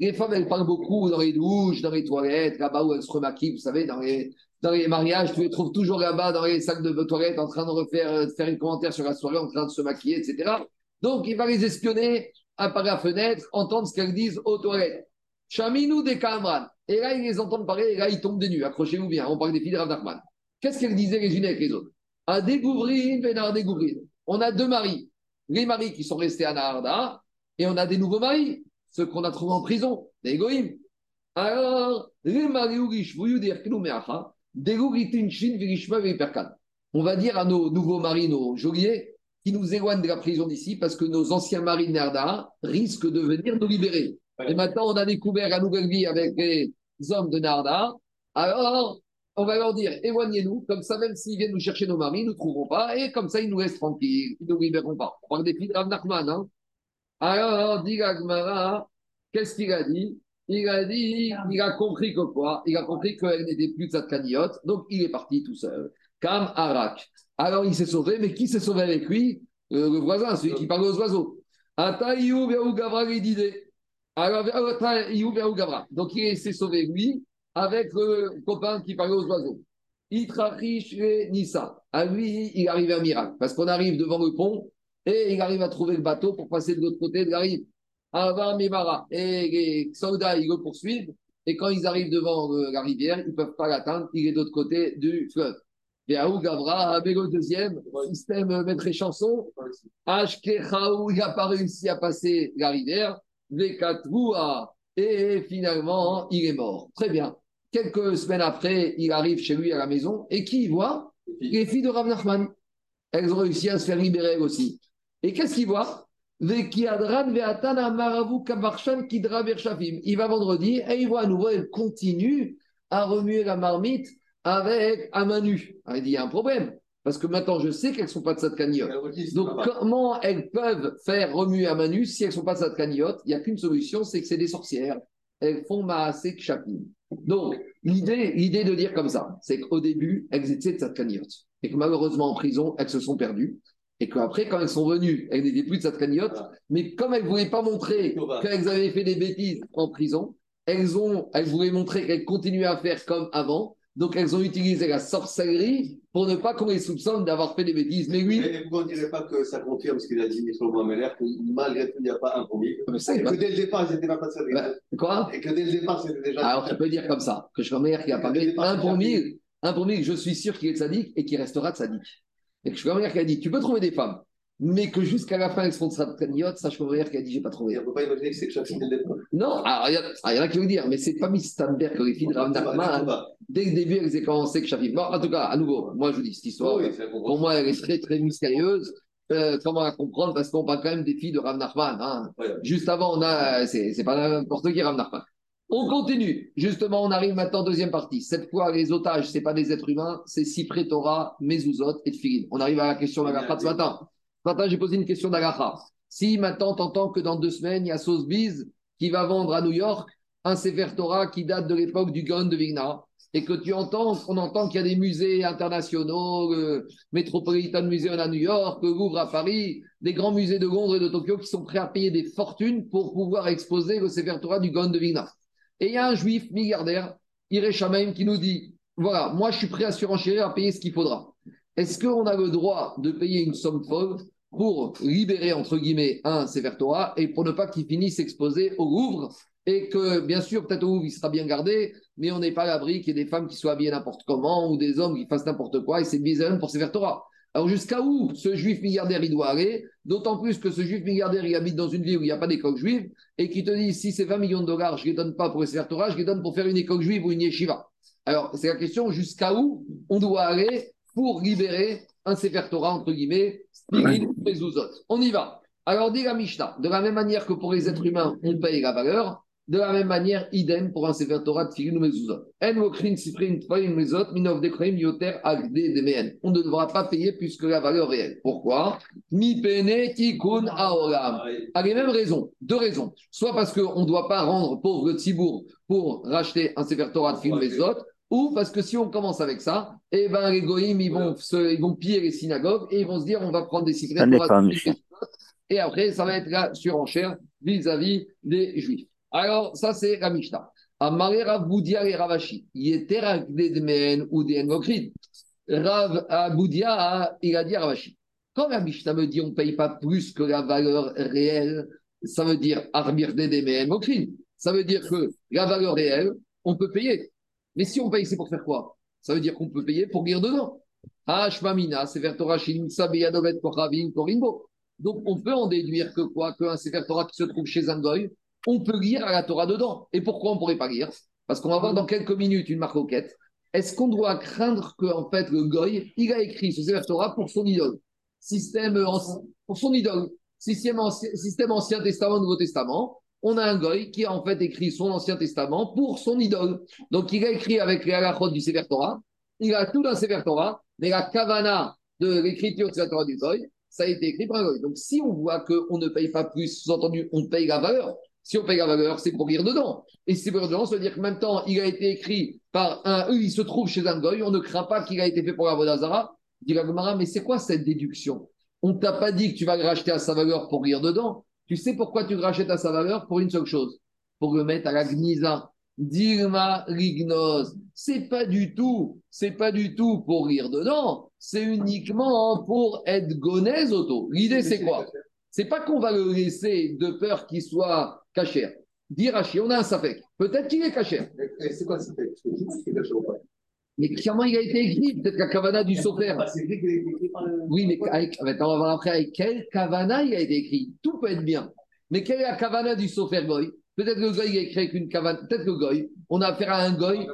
Les femmes, elles parlent beaucoup dans les douches, dans les toilettes, là-bas où elles se remaquillent, vous savez, dans les, dans les mariages, tu les trouves toujours là-bas dans les sacs de toilettes en train de refaire, faire une commentaire sur la soirée, en train de se maquiller, etc. Donc, il va les espionner à par la fenêtre, entendre ce qu'elles disent aux toilettes. Chaminou des Kamran. Et là, ils les entendent parler, et là, ils tombent des nues. Accrochez-vous bien, on parle des filles de Rav. Qu'est-ce qu'elles disaient les unes avec les autres? À découvrir, Vénard découvrir. On a deux maris. Les maris qui sont restés à Naharda, et on a des nouveaux maris, ceux qu'on a trouvés en prison, Goïm. Alors, les vous dire. On va dire à nos nouveaux maris, nos geôliers, qui nous éloignent de la prison d'ici parce que nos anciens maris de Narda risquent de venir nous libérer. Et maintenant, on a découvert la nouvelle vie avec les hommes de Narda. Alors, on va leur dire éloignez-nous, comme ça, même s'ils viennent nous chercher nos maris, ils ne nous trouveront pas, et comme ça, ils nous laissent tranquilles, ils ne nous libéreront pas. On parle des filles de Rav Nachman. Hein. Alors, dit Gagmara, qu'est-ce qu'il a dit? Il a dit, il a compris que quoi? Il a compris qu'elle n'était plus de sa caniote, donc il est parti tout seul. Kam Arak. Alors il s'est sauvé, mais qui s'est sauvé avec lui? Euh, Le voisin, celui qui parle aux oiseaux. Ataïou Gavra. Alors, Gavra. Donc il s'est sauvé lui avec le copain qui parlait aux oiseaux. Itrachish Nissa. À lui, il arrive un miracle. Parce qu'on arrive devant le pont et il arrive à trouver le bateau pour passer de l'autre côté de la rive. Avant Mimara. Et les soldats, ils le poursuivent. Et quand ils arrivent devant euh, la rivière, ils ne peuvent pas l'atteindre. Il est de l'autre côté du fleuve. Et Gavra, avec le deuxième, système euh, maître et chanson. Ashkechaou, il n'a pas réussi à passer la rivière. Et finalement, il est mort. Très bien. Quelques semaines après, il arrive chez lui à la maison. Et qui il voit Les filles de Rav Nachman. Elles ont réussi à se faire libérer aussi. Et qu'est-ce qu'il voit? Il va vendredi et il voit à nouveau, elle continue à remuer la marmite avec à main nue. Alors, il dit, il y a un problème. Parce que maintenant, je sais qu'elles ne sont pas de cette cagnotte. Donc, comment elles peuvent faire remuer à main nue si elles ne sont pas de cette cagnotte? Il n'y a qu'une solution, c'est que c'est des sorcières. Elles font maasé chapim. Donc, l'idée, l'idée de dire comme ça, c'est qu'au début, elles étaient de cette cagnotte. Et que malheureusement, en prison, elles se sont perdues. Et qu'après, quand elles sont venues, elles n'étaient plus de cette cagnotte. Mais comme elles ne voulaient pas montrer qu'elles avaient fait des bêtises en prison, elles, ont, elles voulaient montrer qu'elles continuaient à faire comme avant. Donc, elles ont utilisé la sorcellerie pour ne pas qu'on les soupçonne d'avoir fait des bêtises. Mais lui. Et vous ne direz pas que ça confirme ce qu'il a dit sur Mohamed que malgré tout, il n'y a pas un premier. Et que dès le départ, ils n'étaient pas passés avec Bah, Quoi? Et que dès le départ, c'était déjà. Alors, tu peux dire comme ça, que je suis qui a parlé un pour mille, un pour mille, je suis sûr qu'il est sadique et qu'il restera sadique. Et que je suis qui a dit, tu peux trouver des femmes, mais que jusqu'à la fin, elles seront de sa cagnotte, ça, je peux qui a dit, j'ai pas trouvé. On ne peut pas imaginer que c'est chaque dès le. Non, alors, il y, a- ah, il y en a qui vont dire, mais c'est pas Miss Stamberg que les filles de Rav dès le début, elles ont commencé que Shafif. Bon, en tout cas, à nouveau, moi, je vous dis, cette histoire, Oui, pour moi, elle est très, très mystérieuse. Euh, comment la comprendre? Parce qu'on parle quand même des filles de Rav Nachman. Hein. Ouais. Juste avant, on a, c'est c'est pas n'importe qui Rav Nachman. On continue. Justement, on arrive maintenant deuxième partie. Cette fois, les otages, c'est pas des êtres humains, c'est Cyprès, Torah, Mezuzot et Tfilin. On arrive à la question d'Agacha de ce matin. Ce matin, j'ai posé une question d'Agacha. Si maintenant, t'entends que dans deux semaines, il y a Sotheby's qui va vendre à New York un Sefer Torah qui date de l'époque du Gaon de Vigna, et que tu entends, on entend qu'il y a des musées internationaux, le Metropolitan Museum à New York, le Louvre à Paris, des grands musées de Londres et de Tokyo qui sont prêts à payer des fortunes pour pouvoir exposer le Sefer du Gaon de Vigna. Et il y a un juif milliardaire, Iré qui nous dit voilà, moi je suis prêt à surenchérir à payer ce qu'il faudra. Est-ce qu'on a le droit de payer une somme folle pour libérer, entre guillemets, un Sefer et pour ne pas qu'il finisse exposé au Louvre et que, bien sûr, peut-être au Louvre, il sera bien gardé, mais on n'est pas à l'abri qu'il y ait des femmes qui soient habillées n'importe comment ou des hommes qui fassent n'importe quoi et c'est bizarre pour Sefer Torah. Alors jusqu'à où ce juif milliardaire il doit aller? D'autant plus que ce juif milliardaire il habite dans une ville où il n'y a pas d'école juive et qui te dit si c'est 20 millions de dollars, je ne les donne pas pour les Sefer Torah, je les donne pour faire une école juive ou une yeshiva. Alors c'est la question jusqu'à où on doit aller pour libérer un Sefer Torah, entre guillemets, Mezuzot. On y va. Alors, dit la Mishnah, de la même manière que pour les êtres humains, on paye la valeur, de la même manière, idem pour un Sefer Torah de Filin ou Mezuzot. En Wokrin, Sifrin, Minov, Dekreim, Yoter, Agde, Demeen. On ne devra pas payer plus que la valeur réelle. Pourquoi? Mi pene tikun aolam. À les mêmes raisons, deux raisons. Soit parce qu'on ne doit pas rendre pauvre Tzibour pour racheter un Sefer Torah de Filin ou Mezuzot, ou parce que si on commence avec ça, eh ben, les goïms, ils vont, se- ils vont piller les synagogues et ils vont se dire on va prendre des Ça secrets et après, ça va être la surenchère vis-à-vis des Juifs. Alors, ça, c'est la Mishnah. Amaré Rav Boudia et Ravashi. Ou. Rav Aboudia, il Ravashi. Quand la Mishnah me dit on ne paye pas plus que la valeur réelle, ça veut dire Arbir Dedemen Mokrin. Ça veut dire que la valeur réelle, on peut payer. Mais si on paye, c'est pour faire quoi? Ça veut dire qu'on peut payer pour lire dedans. Sefer Torah. Donc, on peut en déduire que quoi? Qu'un Sefer Torah qui se trouve chez un goy, on peut lire à la Torah dedans. Et pourquoi on ne pourrait pas lire? Parce qu'on va voir dans quelques minutes une marcoquette. Est-ce qu'on doit craindre que, en fait, le goy, il a écrit ce Sefer Torah pour son idole? Système ancien- pour son idole. Système ancien, système ancien Testament, Nouveau Testament. On a un goy qui a en fait écrit son Ancien Testament pour son idole. Donc, il a écrit avec les halachot du Sefer Torah il a tout dans Sefer Torah, mais la kavana de l'écriture de Sefer Torah du Goy, ça a été écrit par un Goy. Donc si on voit qu'on ne paye pas plus, sous-entendu, on paye la valeur. Si on paye la valeur, c'est pour lire dedans. Et si c'est pour lire dedans, ça veut dire que maintenant, il a été écrit par un, eux, il se trouve chez un Goy, on ne craint pas qu'il a été fait pour la Vodazara. Dit la Gemara, mais c'est quoi cette déduction? On t'a pas dit que tu vas le racheter à sa valeur pour lire dedans. Tu sais pourquoi tu le rachètes à sa valeur? Pour une seule chose, pour le mettre à la Gnisa. Dilma Rignos. C'est pas du tout, c'est pas du tout pour rire dedans, c'est uniquement pour être gonèse auto. L'idée c'est quoi? C'est pas qu'on va le laisser de peur qu'il soit caché. Dire on a un safek. Peut-être qu'il est caché. C'est quoi le safek? Mais clairement, il a été écrit, peut-être la Kavana du Sofer. Oui, mais avec, on va voir après avec quelle Kavana il a été écrit. Tout peut être bien. Mais quelle est la Kavana du Sofer Goy? Peut-être que le Goy a écrit avec une Kavana. Peut-être que le Goy, on a affaire à un Goy.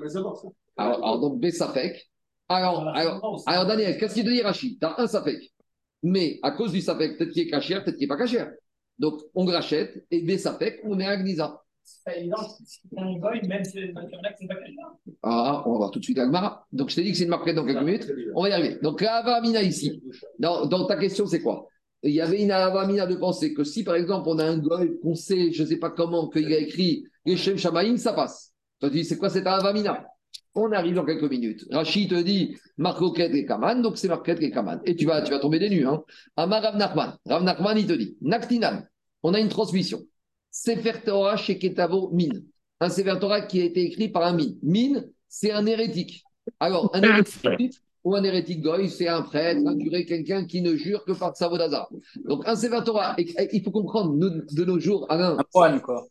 Alors, alors donc, Bessafek. Alors, alors, alors, Daniel, qu'est-ce qu'il te dit Rachid? Tu as un Safek. Mais à cause du Safek, peut-être qu'il est caché, peut-être qu'il n'est pas caché. Donc, on rachète et Bessafek, on met à Gnisa. C'est pas évident, un goy, même si c'est pas. Ah, on va voir tout de suite Agmara. Donc, je t'ai dit que c'est une marque dans quelques minutes. On va y arriver. Donc, la Avamina ici. Dans, dans ta question, c'est quoi? Il y avait une Avamina de penser que si, par exemple, on a un goy qu'on sait, je ne sais pas comment, qu'il a écrit les Shem Shamaïm, ça passe. Toi, tu dis, c'est quoi cette Avamina on arrive dans quelques minutes. Rachid te dit Marcoquet et Kaman, donc c'est Marcoquet et Kaman. Et tu vas, tu vas tomber des nues. Hein. Amar Rav Nachman. Rav Nachman, il te dit Naktinan, on a une transmission. Sefer Torah chez Ketavo Min. Un Sefer Torah qui a été écrit par un Min. Min, c'est un hérétique. Alors, un hérétique ou un hérétique goy, c'est un prêtre, un curé, quelqu'un qui ne jure que par Savodazar. Donc, un Sefer Torah, il faut comprendre de nos jours, Alain. Un poil, quoi.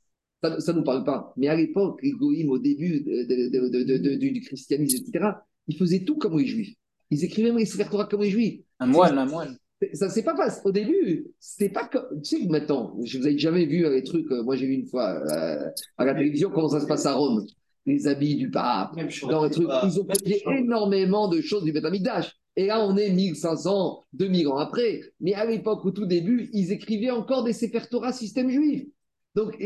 Ça ne nous parle pas. Mais à l'époque, les goïms, au début du christianisme, etc., ils faisaient tout comme les juifs. Ils écrivaient même les Sefer Torah comme les juifs. Un moine, un moine. Ça c'est pas passé. Au début, c'était pas comme. Tu sais que maintenant, je vous ai jamais vu les trucs. Euh, moi, j'ai vu une fois euh, à la télévision comment ça se passe à Rome. Les habits du pape, dans les trucs. Ils ont copié énormément de choses du Beth Et là, on est 1500, 2000 ans après. Mais à l'époque, au tout début, ils écrivaient encore des Sefer Torah système juif. Donc,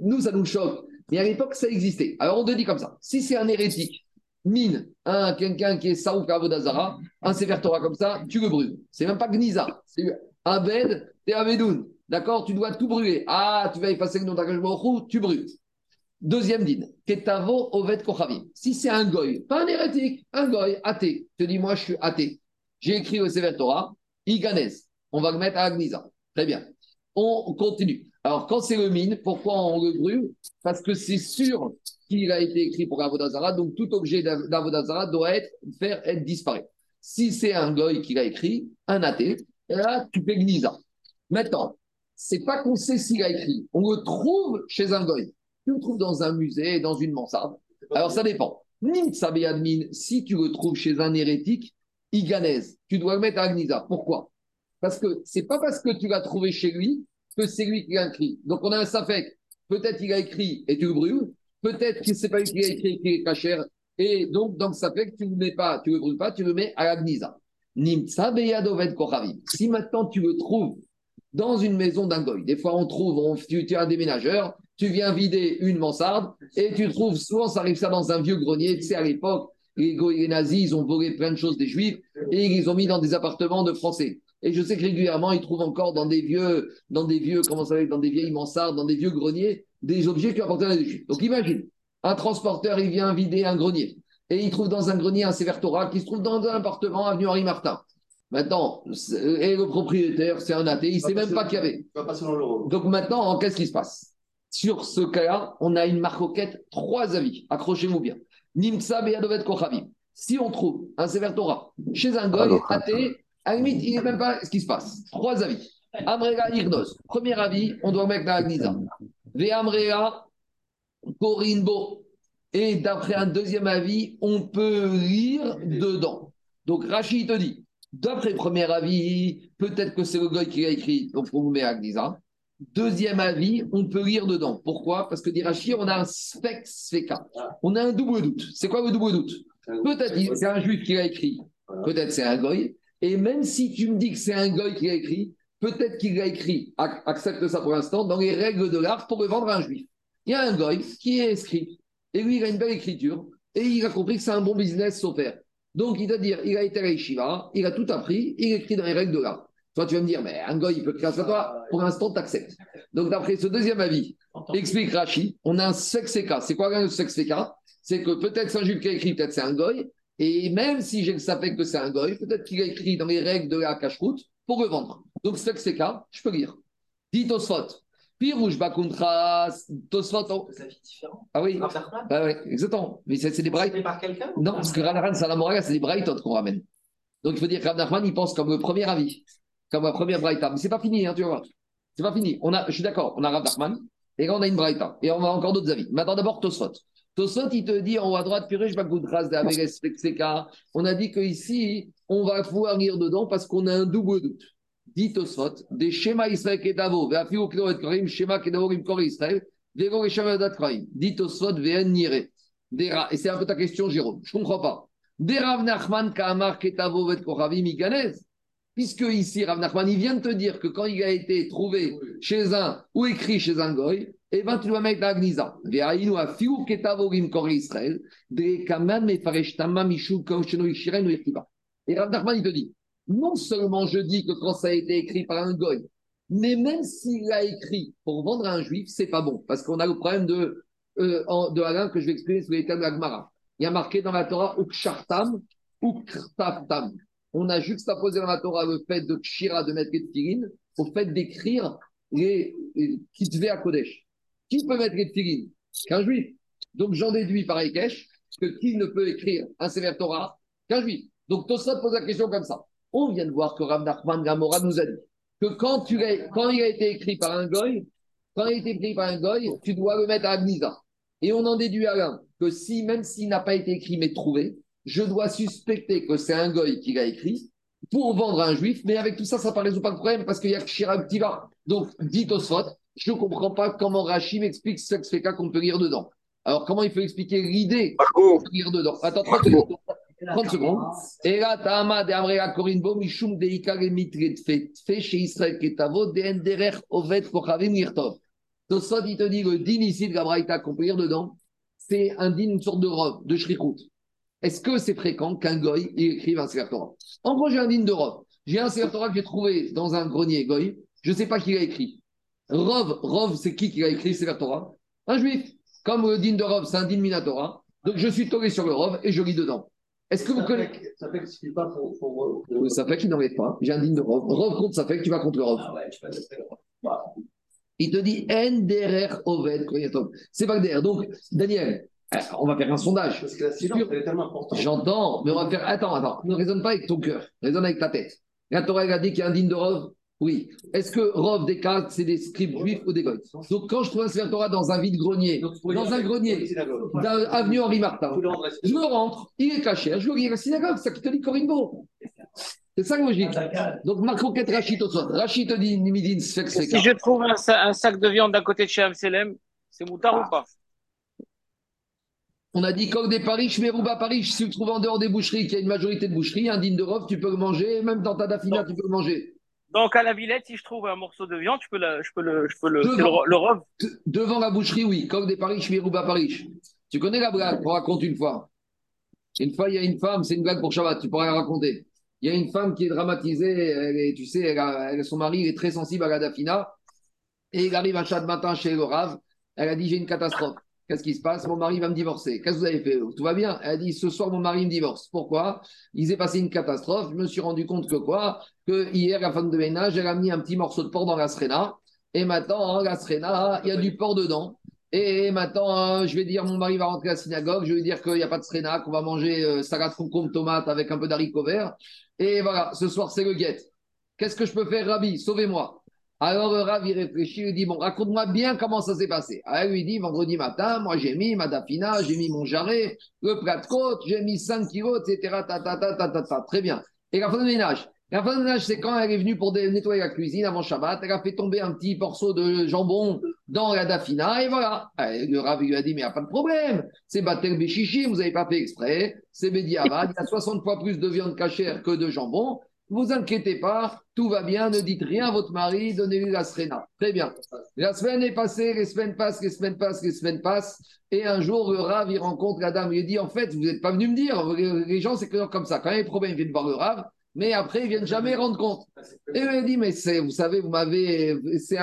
nous, ça nous choque. Mais à l'époque, ça existait. Alors, on te dit comme ça. Si c'est un hérétique mine un quelqu'un qui est Saouk Avodazara, un Sefer Torah comme ça, tu le brûles. C'est même pas Gniza, c'est Abed et Abedoun. D'accord? Tu dois tout brûler. Ah, tu vas effacer le nom d'Akashbaruchou, tu brûles. Deuxième din, Ketavo Ovet Kochavim. Si c'est un goy, pas un hérétique, un goy, athée, te dis moi je suis athée. J'ai écrit au Sefer Torah, Iganez. On va le mettre à Gniza. Très bien. On continue. Alors, quand c'est le mine, pourquoi on le brûle? Parce que c'est sûr qu'il a été écrit pour Avodazara, donc tout objet d'Avodazara doit être, faire être disparu. Si c'est un goy qui l'a écrit, un athée, là, tu fais gnisa. Maintenant, c'est pas qu'on sait s'il a écrit, on le trouve chez un goy. Tu le trouves dans un musée, dans une mansarde. Alors, ça dépend. Si tu le trouves chez un hérétique, Iganez, tu dois le mettre à Gnisa. Pourquoi? Parce que c'est pas parce que tu l'as trouvé chez lui que c'est lui qui l'a écrit. Donc on a un safek. Peut-être qu'il a écrit et tu le brûles. Peut-être que c'est pas lui qui a écrit et qui est cachère. Et donc, dans le safek, tu ne le mets pas, tu le brûles pas, tu le mets à la gnisa. Si maintenant tu le trouves dans une maison d'un goy, des fois on trouve, on, tu, tu es un déménageur, tu viens vider une mansarde et tu trouves, souvent ça arrive ça dans un vieux grenier, tu sais, à l'époque, les, les nazis, ils ont volé plein de choses des juifs et ils les ont mis dans des appartements de français. Et je sais que régulièrement, ils trouvent encore dans des vieux, dans des vieux, comment ça dans des vieilles mansardes, dans des vieux greniers, des objets qui appartiennent à des juifs. Donc imagine, un transporteur, il vient vider un grenier. Et il trouve dans un grenier un Sévertora qui se trouve dans un appartement avenue Henri Martin. Maintenant, et le propriétaire, c'est un athée, il ne sait même pas qu'il y avait. Donc maintenant, qu'est-ce qui se passe? Sur ce cas-là, on a une marcoquette, trois avis. Accrochez-vous bien. Nimsa Beyadovet Kochavim. Si on trouve un Sévertora chez un goy athée, à la limite, il n'est même pas ce qui se passe. Trois avis. Amrega Irnos. Premier avis, on doit mettre la Gnisa. Ve Amrega Korinbo. Et d'après un deuxième avis, on peut lire dedans. Donc Rachid te dit, d'après premier avis, peut-être que c'est le goy qui l'a écrit, donc on vous met à Gnisa. Deuxième avis, on peut lire dedans. Pourquoi? Parce que dit Rachid, on a un spec On a un double doute. C'est quoi le double doute? Peut-être c'est un juif qui l'a écrit, peut-être c'est un goy, et même si tu me dis que c'est un goy qui a écrit, peut-être qu'il a écrit, accepte ça pour l'instant, dans les règles de l'art pour le vendre à un juif. Il y a un goy qui est inscrit, et lui, il a une belle écriture, et il a compris que c'est un bon business sauf faire. Donc, il doit dire, il a été à la yeshiva, il a tout appris, il écrit dans les règles de l'art. Toi, tu vas me dire, mais un goy, il peut créer ça, toi, pour l'instant, tu acceptes. Donc, d'après ce deuxième avis, explique Rachi, on a un sexe C'est quoi un sexe C'est que peut-être c'est un juif qui a écrit, peut-être c'est un goy, et même si j'ai le sapin que c'est un goy, peut-être qu'il a écrit dans les règles de la cache-route pour le vendre. Donc, sexe je peux lire. Dit Tosfot. Pirouche Bakuntras, Tosfot. Ça fait différent. Ah oui. Ah oui, exactement. Mais c'est des brailles. par quelqu'un Non, parce que Ranaran Salamora, c'est des brailles qu'on ramène. Donc, il faut dire que Rav il pense comme le premier avis comme la première braïta. Mais c'est pas fini, hein, tu vois. C'est pas fini. On a, je suis d'accord, on a Rav Nachman, et là on a une braïta. Et on a encore d'autres avis. Maintenant, d'abord, Tosfot. Tosfot, il te dit en haut à droite, Purée, de On a dit qu'ici, on va pouvoir lire dedans parce qu'on a un double doute. Dit Tosfot, des schémas Israël Kedavo, Veafiu Kiloret Korim, schéma Kedavo Rim Israël, Vego Reshama Dat Korim. Dit Tosfot, Vean Nire. Et c'est un peu ta question, Jérôme. Je comprends pas. Des Rav Nachman Kamar Ketavo Vet Koravim Iganez. Puisque ici, Rav Nachman, il vient de te dire que quand il a été trouvé chez un ou écrit chez un goy, eh bien, tu dois mettre la gnisa. Et Rav Nachman, il te dit, non seulement je dis que quand ça a été écrit par un goy, mais même s'il a écrit pour vendre à un juif, c'est pas bon. Parce qu'on a le problème de, euh, de Alain que je vais expliquer sous les termes de la Il y a marqué dans la Torah, Ukshartam, on a juxtaposé dans la Torah le fait de Kshira, de mettre les au fait d'écrire les, les à Kodesh. Qui peut mettre les tefilines Qu'un juif. Donc j'en déduis par Ekech que qui ne peut écrire un sévère Torah qu'un juif. Donc Tosot pose la question comme ça. On vient de voir que Rav Nachman Gamora nous a dit que quand, il a été écrit par un goy, quand il a été écrit par un goy, tu dois le mettre à Agnisa. Et on en déduit l'un que si, même s'il n'a pas été écrit mais trouvé, je dois suspecter que c'est un goy qui l'a écrit pour vendre à un juif, mais avec tout ça, ça ne résout pas le problème parce qu'il y a Shira Tiva. Donc, dit Osfot, je ne comprends pas comment Rachim explique ce que qu'on peut lire dedans. Alors, comment il faut expliquer l'idée de lire dedans? Attends, 30 secondes. 30 secondes. Et là, Tama de Amrea Korinbo, Mishum de Ikare Mitret Fait, chez Israël Ketavo, de Enderer Ovet Kochavim Yirtov. Tosfot, il te dit le din ici de la Braïta qu'on peut lire dedans, c'est un din, une sorte de robe, de shrikhut. Est-ce que c'est fréquent qu'un goy écrive un Sefer En gros, j'ai un digne de Rov. J'ai un Sefer que j'ai trouvé dans un grenier goy. Je ne sais pas qui l'a écrit. Rov, Rov, c'est qui qui l'a écrit Sefer Un juif. Comme le digne de Rov, c'est un digne Minatora. Donc je suis tombé sur le Rov et je lis dedans. Est-ce que vous connaissez Ça fait que tu pas pour. pour, Ça fait qu'il n'en pas. J'ai un digne de Rov. Rov contre, ça fait que tu vas contre le Rov. Ah ouais, tu Il te dit NDR Oved C'est pas der. Donc, Daniel, eh, on va faire un sondage. Parce que la silence, est tellement importante. J'entends, mais on va faire. Attends, attends. Ne raisonne pas avec ton cœur. Raisonne avec ta tête. La Torah a dit qu'il y a un digne de Rov. Oui. Est-ce que Rov, des cas, c'est des scribes juifs ou des goïs Donc, quand je trouve un Sefer Torah dans un vide-grenier, dans un grenier, avenue Henri Martin, je me rentre, il est caché, je le lis à la synagogue, c'est ça qui te dit Corinbo. C'est ça la logique. Donc, ma croquette Rachid au soir. Rachid te dit Nimidin Si je trouve un, sac de viande à côté de chez Amselem, c'est moutard ou pas? On a dit coq des Paris, Shmerouba Paris, si tu trouves en dehors des boucheries, qu'il y a une majorité de boucheries, un digne de robe, tu peux le manger, même dans ta dafina, tu peux le manger. Donc à la Villette, si je trouve un morceau de viande, je peux le, je peux le, je peux le, devant, le, Devant la boucherie, oui. Coq des Paris, Shmerouba Paris. Tu connais la blague On raconte une fois? Une fois, il y a une femme, c'est une blague pour Shabbat, tu pourrais la raconter. Il y a une femme qui est dramatisée, tu sais, elle son mari est très sensible à la dafina, et il arrive un chat de matin chez le Rav, elle a dit j'ai une catastrophe. Qu'est-ce qui se passe? Mon mari va me divorcer. Qu'est-ce que vous avez fait Tout va bien Elle a dit Ce soir, mon mari me divorce. Pourquoi? Il s'est passé une catastrophe. Je me suis rendu compte que quoi? Que hier, la femme de ménage, elle a mis un petit morceau de porc dans la srena. Et maintenant, la srena, il y a du porc dedans. Et maintenant, je vais dire Mon mari va rentrer à la synagogue. Je vais dire qu'il n'y a pas de srena, qu'on va manger euh, salade concombre tomate avec un peu d'haricots verts. Et voilà, ce soir, c'est le guette. Qu'est-ce que je peux faire, Rabbi? Sauvez-moi. Alors Rav, il réfléchit, il dit, bon, raconte-moi bien comment ça s'est passé. Alors il dit, vendredi matin, moi j'ai mis ma dafina, j'ai mis mon jarret, le plat de côte, j'ai mis 5 kilos, etc. Ta, ta, ta, Très bien. Et la fin de ménage. La fin de ménage, c'est quand elle est venue pour nettoyer la cuisine avant Shabbat, elle a fait tomber un petit morceau de jambon dans la dafina, et voilà. le Rav lui a dit, mais il n'y a pas de problème. C'est Batel Béchichi, vous n'avez pas fait exprès. C'est Bédiavad, il y a 60 fois plus de viande cachère que de jambon. Vous inquiétez pas, tout va bien, ne dites rien à votre mari, donnez-lui la srena. Très bien. La semaine est passée, les semaines passent, les semaines passent, les semaines passent. Et un jour, le Rav, il rencontre la dame, il lui dit En fait, vous n'êtes pas venu me dire, les gens, c'est comme ça. Quand il y a des problèmes, ils viennent voir le Rav, mais après, ils viennent jamais rendre compte. Et il dit Mais vous savez, vous m'avez. c'est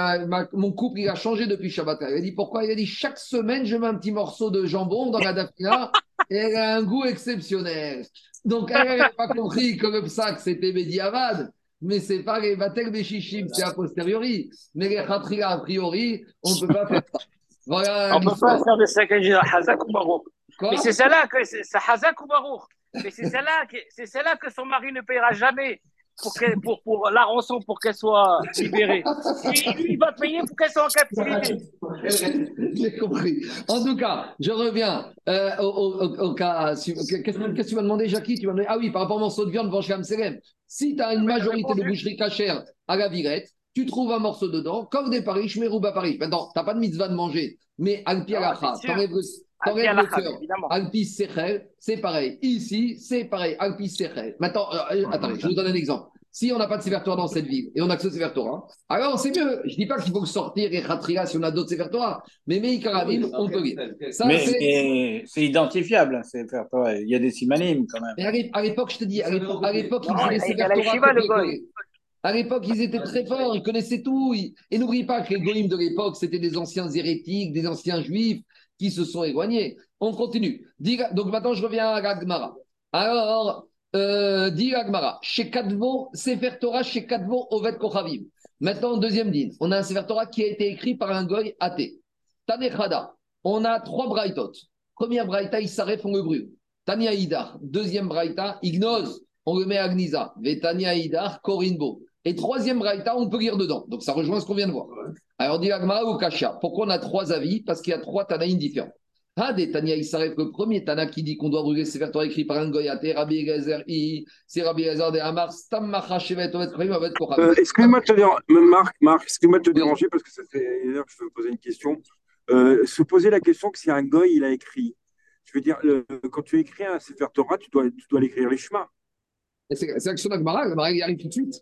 Mon couple, il a changé depuis Shabbat. Il a dit Pourquoi? Il a dit Chaque semaine, je mets un petit morceau de jambon dans la dafina et elle a un goût exceptionnel. Donc, elle n'a pas compris comme ça que c'était Mediavad. Mais c'est pas les Vatel Béchichim, c'est a posteriori. Mais les Khatria, a priori, on ne peut pas faire ça. Voilà on ne peut pas faire de saccagé à Hazak ou Barouk. Mais c'est celle-là que c'est Hazak ou Barouk. Mais c'est celle-là que, celle que son mari ne paiera jamais pour, pour, pour la rançon pour qu'elle soit libérée. Il, va payer pour qu'elle soit en captivité. J'ai compris. En tout cas, je reviens euh, au, cas. Qu'est-ce que tu m'as demandé, Jackie? Tu m'as demandé, Ah oui, par rapport au morceau de viande venché à Si tu as une majorité de boucherie cachère à la virette, tu trouves un morceau dedans, comme des paris, à Paris. Maintenant, tu n'as pas de mitzvah de manger, mais Alpi à tu enlèves le cœur. Alpi Sechel, c'est pareil. Ici, c'est pareil. Alpi Sechel. Maintenant, euh, attendez, je vous donne un exemple. Si on n'a pas de Sefer dans cette ville et on a que ce Sefer alors c'est mieux. Je ne dis pas qu'il faut sortir et ratria si on a d'autres Sefer mais Meikaravim, on peut lire. mais c'est identifiable, hein, Sefer Il y a des simanim quand même. Mais à l'époque, je te dis, à l'époque, ils faisaient Sefer À l'époque, ils étaient très forts, ils connaissaient tout. Et n'oubliez pas que les goïms de l'époque, c'était des anciens hérétiques, des anciens juifs qui se sont éloignés. On continue. Donc maintenant, je reviens à Gagmara. Alors, euh, dit Agmara, chez Kadvo, Sefer Torah, chez Kadvo, Ovet Kochavim. Maintenant, deuxième din, on a un Sefer Torah qui a été écrit par un goy athée. Tanechada, on a trois braïtot. Première braïta, s'arrête, on le brûle. Tania Idar. Deuxième braïta, Ignoz, on le met à Gnisa. Vetania Idar, Korinbo. Et troisième braïta, on peut lire dedans. Donc ça rejoint ce qu'on vient de voir. Alors, dit Agmara ou Kasha. Pourquoi on a trois avis? Parce qu'il y a trois Tanaïs différents. Hadé Tania s'arrête le premier Tana qui dit qu'on doit brûler Sefer Torah écrit par un goyate, Rabbi Eliezer I, c'est Rabbi Eliezer de Hamar, Stam Macha Shevet Ovet Korim Ovet. Euh, excuse-moi de te déranger, Marc, Marc, excuse-moi de te déranger parce que ça fait une heure que je veux poser une question. Euh, se poser la question que si un goy il a écrit, je veux dire, le, quand tu écris un Sefer Torah, tu dois, tu dois l'écrire les chemins. C'est l'action d'Agmara, l'Agmara il arrive tout de suite.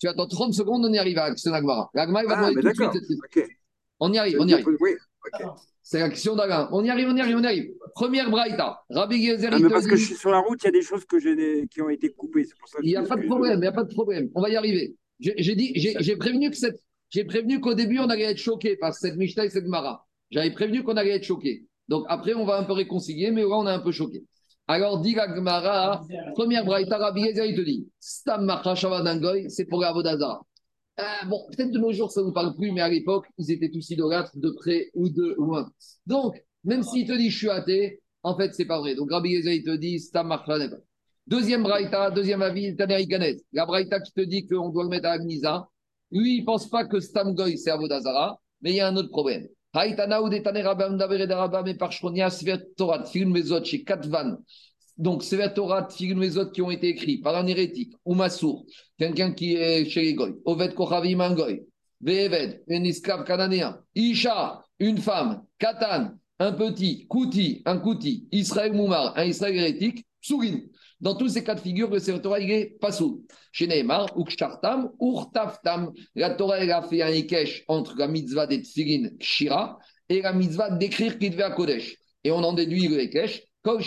Tu attends 30 secondes, on y arrive à l'action d'Agmara. L'Agmara il va ah, demander tout de suite. Okay. On y arrive, on y arrive. Oui, ok. C'est l'action d'Alain. On y arrive, on y arrive, on y arrive. Première braïta. Rabbi Gezer. Ah, parce que je suis sur la route, il y a des choses que qui ont été coupées. Pour ça il n'y a pas de problème, il n'y a pas de problème. On va y arriver. J'ai dit, j'ai prévenu que cette, j'ai prévenu qu'au début on allait être choqué par cette Mishnah et cette Mara. J'avais prévenu qu'on allait être choqué. Donc après on va un peu réconcilier, mais là on est un peu choqué. Alors dit la Gemara, première braïta, Rabbi il te dit, Stam Macha c'est pour Avodazara. Ah, bon, peut-être de nos jours, ça ne nous parle plus, mais à l'époque, ils étaient tous idolâtres de près ou de loin. Donc, même s'il te dit je suis athée, en fait, c'est pas vrai. Donc, Rabbi Yeza, il te dit Stam Deuxième braïta, deuxième avis, Taneri La braïta qui te dit qu'on doit le mettre à Agnisa. Lui, il ne pense pas que Stam Goy, c'est Avodazara, mais il y a un autre problème. Mais Svet Torah, Mezot, chez Katvan, donc, la Torah, les autres qui ont été écrits par un hérétique, ou Massour, quelqu'un qui est chez les Goy, Oved Kochavim, un Goy, Veved, un esclave cananéen, Isha, une femme, Katan, un petit, Kouti, un Kouti, Israël Moumar, un Israël hérétique, Sougin. Dans tous ces cas de figure, le Sefer Torah, il est sous. Chez Neymar, Ukshartam, Urtaftam. La Torah, a fait un Ikesh entre la mitzvah des Tfilin Kshira et la mitzvah d'écrire qu'il devait à Kodesh. Et on en déduit le Ikesh donc,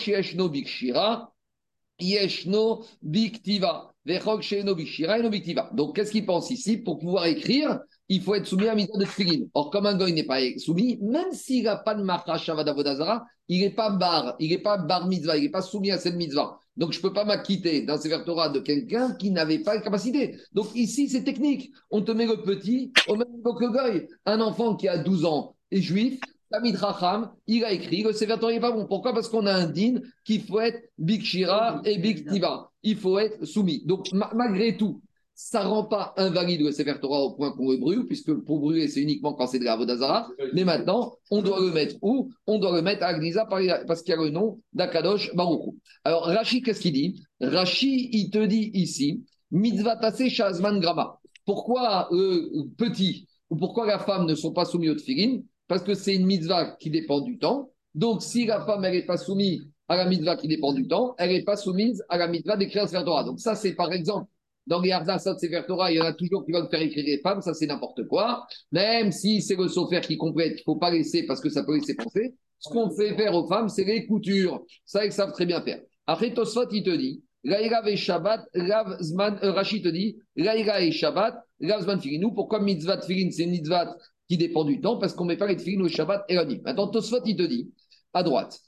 qu'est-ce qu'il pense ici? Pour pouvoir écrire, il faut être soumis à la mitzvah de Tfilin. Or, comme un gars n'est pas soumis, même s'il n'a pas de Macha d'Avodazara, il n'est pas bar, il n'est pas bar mitzvah, il n'est pas soumis à cette mitzvah. Donc, je ne peux pas m'acquitter d'un sévère Torah de quelqu'un qui n'avait pas la capacité. Donc, ici, c'est technique. On te met le petit au même niveau que goy. Un enfant qui a 12 ans est juif, Tamid Racham, il a écrit le Sefer Torah n'est pas bon. Pourquoi? Parce qu'on a un din qu'il faut être Big Shira et Big Tiva. Il faut être soumis. Donc, malgré tout, ça ne rend pas invalide le Sefer Torah au point qu'on le brûle, puisque pour brûler, c'est uniquement quand c'est de la Vodazara. Mais maintenant, on doit le mettre où? On doit le mettre à Agnisa parce qu'il y a le nom d'Akadosh Baruchou. Alors, Rashi, qu'est-ce qu'il dit? Rashi, il te dit ici, Mitzvah Tassé Shazman Grama. Pourquoi le petit ou pourquoi la femme ne sont pas soumis au tfilin parce que c'est une mitzvah qui dépend du temps. Donc, si la femme, n'est pas soumise à la mitzvah qui dépend du temps, elle n'est pas soumise à la mitzvah d'écrire le Torah. Donc, ça, c'est par exemple Dans les Ardassot Sefer Torah, il y en a toujours qui veulent faire écrire les femmes, ça c'est n'importe quoi. Même si c'est le sofer qui complète, il ne faut pas laisser parce que ça peut laisser penser. Ce qu'on fait faire aux femmes, c'est les coutures. Ça, ils savent très bien faire. Après, Tosfot, il te dit, Laïra et Shabbat, Rav Zman, euh, Rachid te dit, Laïra et Shabbat, Rav Zman Nous, Pourquoi mitzvah Filin, c'est mitzvah qui dépend du temps? Parce qu'on ne met pas les Filin au Shabbat et la nuit. Maintenant, Tosfot, il te dit, à droite.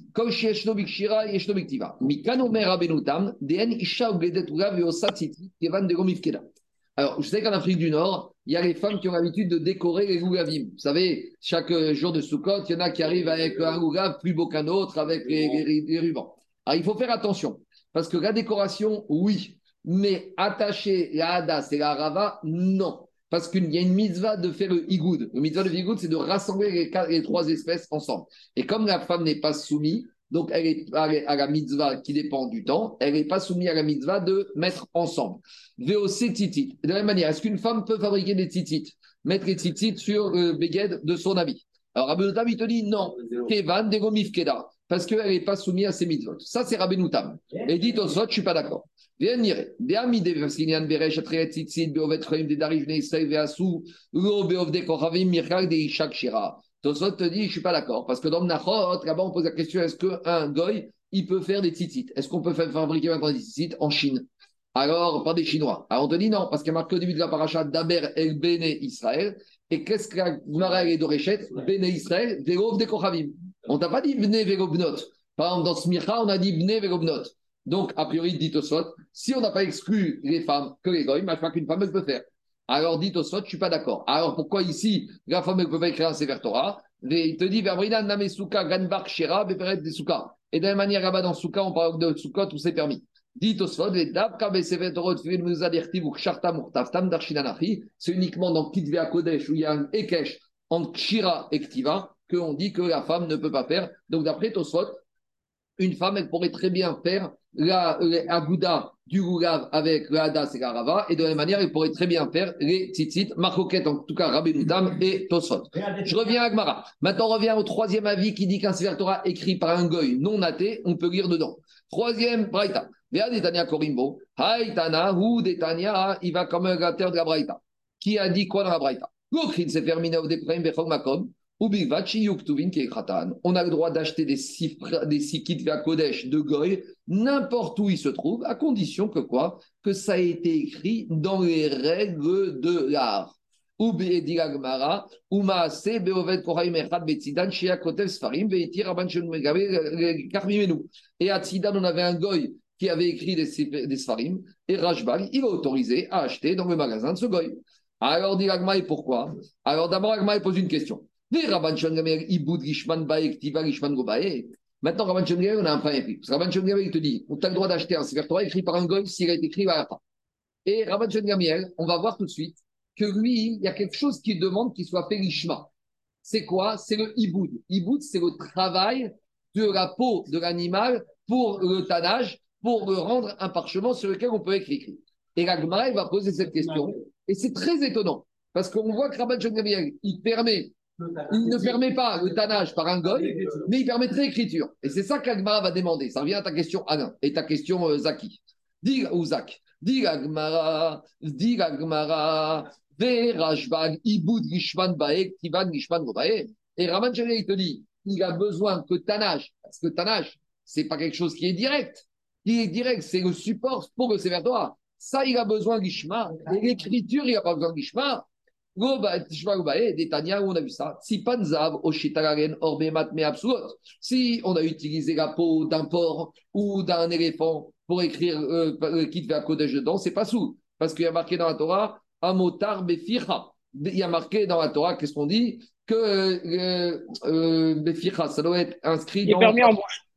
Alors, je sais qu'en Afrique du Nord, il y a les femmes qui ont l'habitude de décorer les lougavim. Vous savez, chaque jour de Sukkot, il y en a qui arrivent avec un lougav plus beau qu'un autre, avec les, rubans. Alors, il faut faire attention, parce que la décoration, oui, mais attacher la hadas et la rava, non. Parce qu'il y a une mitzvah de faire le igoud. Le mitzvah de igoud, c'est de rassembler les, les, trois espèces ensemble. Et comme la femme n'est pas soumise, donc, elle est à la mitzvah qui dépend du temps. Elle n'est pas soumise à la mitzvah de mettre ensemble. VOC titit. De la même manière, est-ce qu'une femme peut fabriquer des titites? Mettre les titites sur le bégued de son habit Alors, Rabbenoutam, il te dit non. Kevan de keda. Parce qu'elle n'est pas soumise à ces mitzvot. Ça, c'est Rabbenoutam. Et dit au je ne suis pas d'accord. Viens dire. Beresh, Atriat Tzitzit, Beovet Chaim, Neisraël, Lo Beovde Kochavim, Shira. Te dit, je ne suis pas d'accord. Parce que dans Mnachot, là-bas, on pose la question est-ce qu'un goy, il peut faire des tzitzit? Est-ce qu'on peut faire fabriquer maintenant des tzitzit en Chine? Alors, pas des Chinois. Alors, on te dit non, parce qu'il y a marqué au début de la paracha d'Aber el Bene Israël. Et qu'est-ce que la Gemara et Doréchet Bene Israël, Kochavim. On t'a pas dit Bne Vérobnot. Par exemple, dans Smicha, on a dit Bne Vérobnot. Donc, a priori, dit Tosot, si on n'a pas exclu les femmes que les goy, je qu'une femme, elle peut faire. Alors dit au je ne suis pas d'accord. Alors pourquoi ici, la femme ne peut pas écrire un Sefer Il te dit, Ganbar, Shera, Beperet, Souka. Et de la manière, là-bas dans Souka, on parle de Soukot où c'est permis. Dit au c'est uniquement dans Kitvea Kodesh où il y a un Ekesh entre Shira et Ktiva qu'on dit que la femme ne peut pas faire. Donc d'après Tosfot, une femme, elle pourrait très bien faire la, Agouda du Goulav avec la Hadas et la et de la même manière, elle pourrait très bien faire les Tzitzit, Marcoquette, en tout cas Rabbi Nudam et Tosfot. Je reviens à Agmara. Maintenant, on revient au troisième avis qui dit qu'un Sefer Torah écrit par un goy non athée, on peut lire dedans. Troisième, Braïta. Detania Korimbo, Haïtana, ou Detania, il va comme un gâteur de la Braïta. Qui a dit quoi dans la Braïta? Bechog Makom, on a le droit d'acheter des, des sikit Kodesh de Goy n'importe où il se trouve, à condition que quoi? Que ça ait été écrit dans les règles de l'art. Et à Tzidan, on avait un goy qui avait écrit des, des Sfarim, et Rajbal, il a autorisé à acheter dans le magasin de ce goy. Alors, dit et pourquoi? Alors, d'abord, Agma, pose une question. Maintenant, Rabban Shemgamer, on a un premier prix. Parce que Rabban il te dit, on a le droit d'acheter un Sefer Torah écrit par un goy s'il a été écrit fin. Et Rabban Shemgamer, on va voir tout de suite que lui, il y a quelque chose qui demande qu'il soit fait l'ishma. C'est quoi? C'est le iboud. Iboud, c'est le travail de la peau de l'animal pour le tannage, pour rendre un parchemin sur lequel on peut écrire. Et la Gemara, va poser cette question. Et c'est très étonnant. Parce qu'on voit que Rabban Shemgamer, il permet il ne permet pas le tannage par un goy, mais il permettrait l'écriture. Et c'est ça qu'Agmara va demander. Ça revient à ta question, Alain, et ta question, euh, Zaki. Dis, ou Zak, dis Agmara, dis Agmara, Rajbag, Iboud, Gishman, Baek, Tivan, Gishman, Gobae. Et Raman il te dit, il a besoin que tannage, parce que tannage, c'est pas quelque chose qui est direct. Qui est direct, c'est le support pour le sévère Ça, il a besoin de Gishma. Et l'écriture, il n'a pas besoin. Tania, on a vu ça. Si Panzav, Si on a utilisé la peau d'un porc ou d'un éléphant pour écrire euh, le kit vers Kodesh dedans, c'est pas sous. Parce qu'il y a marqué dans la Torah, Amotar Befira. Il y a marqué dans la Torah, qu'est-ce qu'on dit? Que euh, euh, Befira, ça doit être inscrit dans. permis en bouche.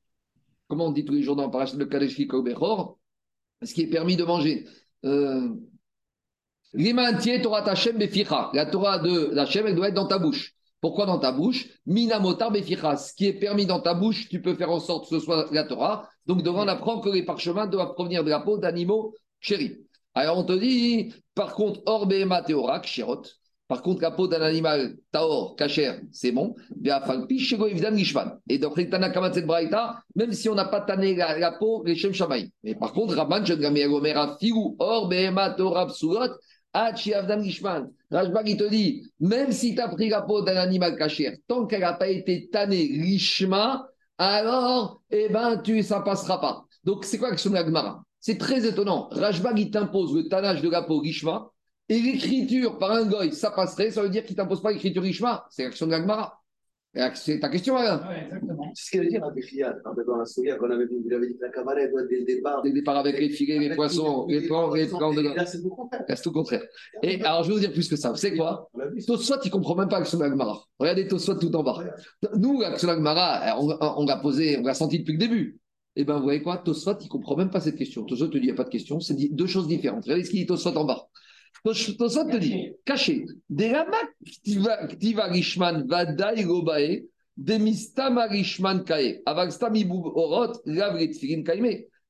Comment on dit tous les jours dans le de Kadesh Bechor Ce qui est permis de manger. Euh, Torah La Torah de Hachem, elle doit être dans ta bouche. Pourquoi dans ta bouche? Minamotar beficha. Ce qui est permis dans ta bouche, tu peux faire en sorte que ce soit la Torah. Donc, devant, on apprend que les parchemins doivent provenir de la peau d'animaux chéris. Alors, on te dit, par contre, Orbe Teorak, Shirot. Par contre, la peau d'un animal taor, cachère, c'est bon. Et donc, même si on n'a pas tanné la, la peau, les shem shamaï. Mais par contre, Rabban, ne figu, or, behemat, orab, surot. Rajbag, il te dit, même si tu as pris la peau d'un animal cachère, tant qu'elle n'a pas été tannée richement, alors, eh ben, tu, ça passera pas. Donc, c'est quoi l'action de la Gemara C'est très étonnant. Rajbag, il t'impose le tannage de la peau richement, et l'écriture par un goy, ça passerait, ça veut dire qu'il t'impose pas l'écriture richement. C'est l'action de la Gemara. C'est ta question, Alain Oui, exactement. C'est ce qu'elle veut dire avec Riyad, dans la souillère qu'on avait vu, vous avez dit que la camarade doit dès le départ. Dès le départ avec les filets, les poissons, les plans, les plans de. Là, c'est tout le contraire. Là, c'est tout le contraire. Et alors, je vais vous dire plus que ça. Vous savez quoi Tosfot, il ne comprend même pas la Gemara. Regardez Tosfot tout en bas. Nous, l'action de la Gemara, on, on l'a posé, on l'a senti depuis le début. Eh bien, vous voyez quoi? Tosfot, il ne comprend même pas cette question. Tosfot te dit, il n'y a pas de question. C'est deux choses différentes. Regardez ce qu'il dit Tosfot en bas. Tosfot te dit, caché. Rishman rishman.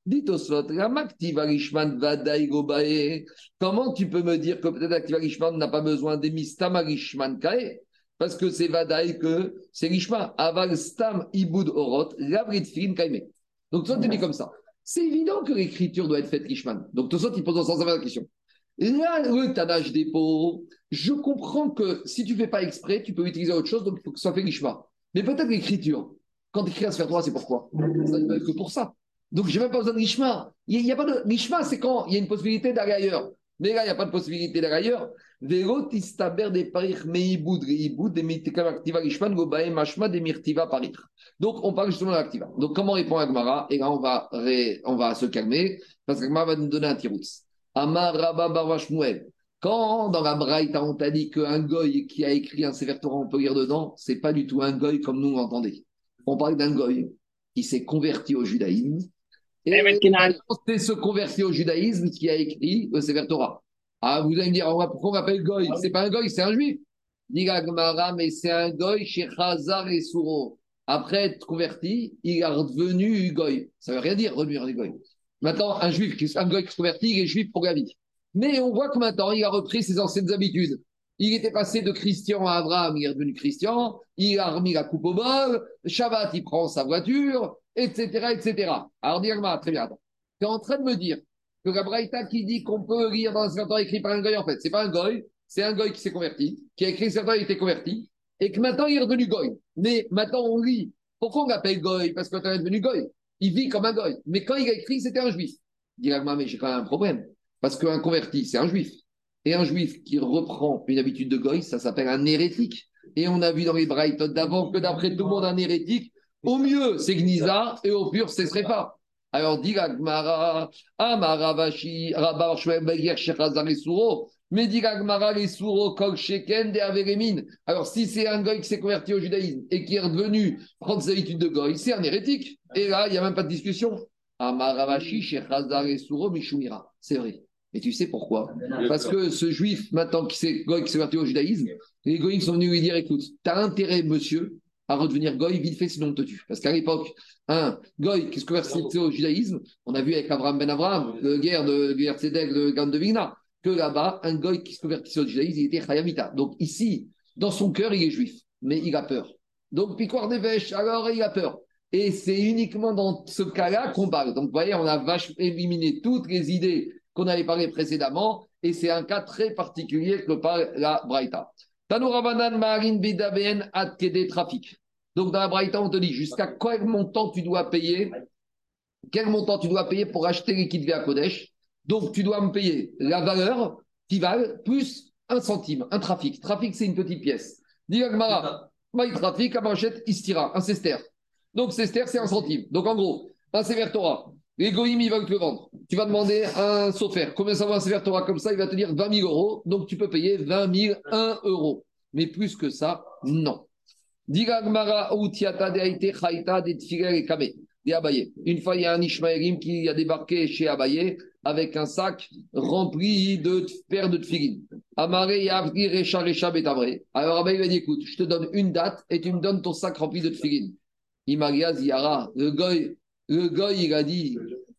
Dit rishman. Comment tu peux me dire que peut-être activa rishman n'a pas besoin demistama rishman kae? Parce que c'est Vadaï que c'est Rishma. Aval stam ibud orot, lavre tfirin kaime. Donc, toi, tu dis comme ça. C'est évident que l'écriture doit être faite Rishman. Donc, toi, il pose dans sens la question. Là, le tannage des peaux, je comprends que si tu ne fais pas exprès, tu peux utiliser autre chose, donc il faut que ça fait Rishma. Mais peut-être l'écriture, quand tu écris se faire droit, c'est pourquoi? Ça ne que pour ça. Donc, je n'ai même pas besoin de Rishma. Il n'y a, pas de. Rishma, c'est quand il y a une possibilité d'aller. Mais là, il n'y a pas de possibilité d'aller. Donc, on parle justement de l'activa. Donc, comment répond Agmara? Et là, on va, on va se calmer, parce qu'Agmara va nous donner un tiroutz. Amar Rabba Barvashmuel. Quand dans la Braïta, on t'a dit qu'un goy qui a écrit un sévère Torah, on peut lire dedans, c'est pas du tout un goy comme nous l'entendez. On parle d'un goy qui s'est converti au judaïsme. Et c'est se converti au judaïsme qui a écrit le sévère Torah. Ah, vous allez me dire, pourquoi on l'appelle goy? C'est pas un goy, c'est un juif. Dit mais c'est un goy chez Khazar et Souro. Après être converti, il est redevenu goy. Ça veut rien dire, redevenir goy. Maintenant, un juif, un se convertit, il est juif pour. Mais on voit que maintenant, il a repris ses anciennes habitudes. Il était passé de Christian à Abraham, il est devenu Christian, il a remis la coupe au bol, Shabbat, il prend sa voiture, etc., etc. Alors, dis-moi, très bien, tu es en train de me dire que la Braïta qui dit qu'on peut lire dans un certain écrit par un goy, en fait, c'est pas un goy, c'est un goy qui s'est converti, qui a écrit certain, il était converti, et que maintenant il est devenu goy. Mais maintenant on lit. Pourquoi on l'appelle goy? Parce que tu es devenu goy. Il vit comme un goy. Mais quand il a écrit, c'était un juif. Il dit mais j'ai quand même un problème. Parce qu'un converti, c'est un juif. Et un juif qui reprend une habitude de goy, ça s'appelle un hérétique. Et on a vu dans les Brighton d'avant que d'après tout le monde, un hérétique, au mieux, c'est Gniza, et au pire, c'est Srefa. Alors, dit Gmara, Amaravashi, Rabar Shwem Begir Shechazar et Souro, mais les Souro, Kol Sheken, Averemin. Alors, si c'est un goy qui s'est converti au judaïsme et qui est revenu prendre ses habitudes de goy, c'est un hérétique. Et là, il n'y a même pas de discussion. Amaravashi, Shechazar Mishumira. C'est vrai. Et tu sais pourquoi? Parce que ce juif, maintenant qui s'est converti au judaïsme, les goïs sont venus lui dire écoute, tu as intérêt, monsieur, à redevenir goy vite fait, sinon on te tue. Parce qu'à l'époque, un goy qui se convertissait au judaïsme, on a vu avec Abraham ben Abraham, le guerre de guerre de Gan de Vigna, que là-bas, un goy qui se convertissait au judaïsme, il était Chayamita. Donc ici, dans son cœur, il est juif, mais il a peur. Donc, Piquoir des Vèches, alors il a peur. Et c'est uniquement dans ce cas-là qu'on parle. Donc, vous voyez, on a vachement éliminé toutes les idées qu'on avait parlé précédemment, et c'est un cas très particulier que parle la Braïta. Tanourabanan Marin Bidaben Atkede Trafic. Donc dans la Braïta, on te dit jusqu'à quel montant tu dois payer Quel montant tu dois payer pour acheter les à Kodesh? Donc tu dois me payer la valeur qui valent plus un centime, un trafic. Trafic, c'est une petite pièce. Dis Agmara, maï trafic, Amachet, Istira, un sester. Donc sester, c'est un centime. Donc en gros, un Sever Torah. Les goïms, ils veulent te le vendre. Tu vas demander à un sofer combien ça va un Sever Torah comme ça, il va te dire 20 000 euros. Donc tu peux payer 20 000, 1 euro. Mais plus que ça, non. Une fois, il y a un Ishmaélim qui a débarqué chez Abaye avec un sac rempli de paires de tfilin. Amaré Yavri Recha Recha Betabré. Alors Abaye lui a dit écoute, je te donne une date et tu me donnes ton sac rempli de tfilin. Imaria Ziyara, le goy, le goy, il a dit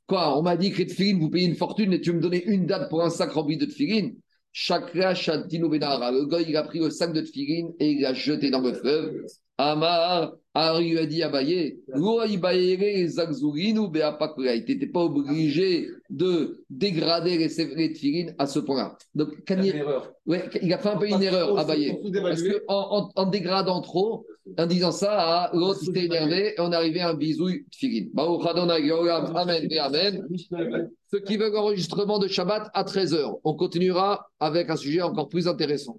quoi On m'a dit que les tfilin, vous payez une fortune et tu me donnais une date pour un sac rempli de tfilin Chakra Shantino Benara. Le gars, il a pris le sac de tfilin et il l'a jeté dans le fleuve. Amar, Ari lui a dit Abaye, il n'était pas obligé de dégrader les, tfilines à ce point-là. Donc, il, ouais, il a fait un peu une erreur, Abaye. Parce qu'en en, dégradant trop, en disant ça, l'autre s'était énervé et on arrivait à un bisouille tfilin. Amen et Amen. Ceux qui veulent l'enregistrement de Shabbat à 13h, on continuera avec un sujet encore plus intéressant.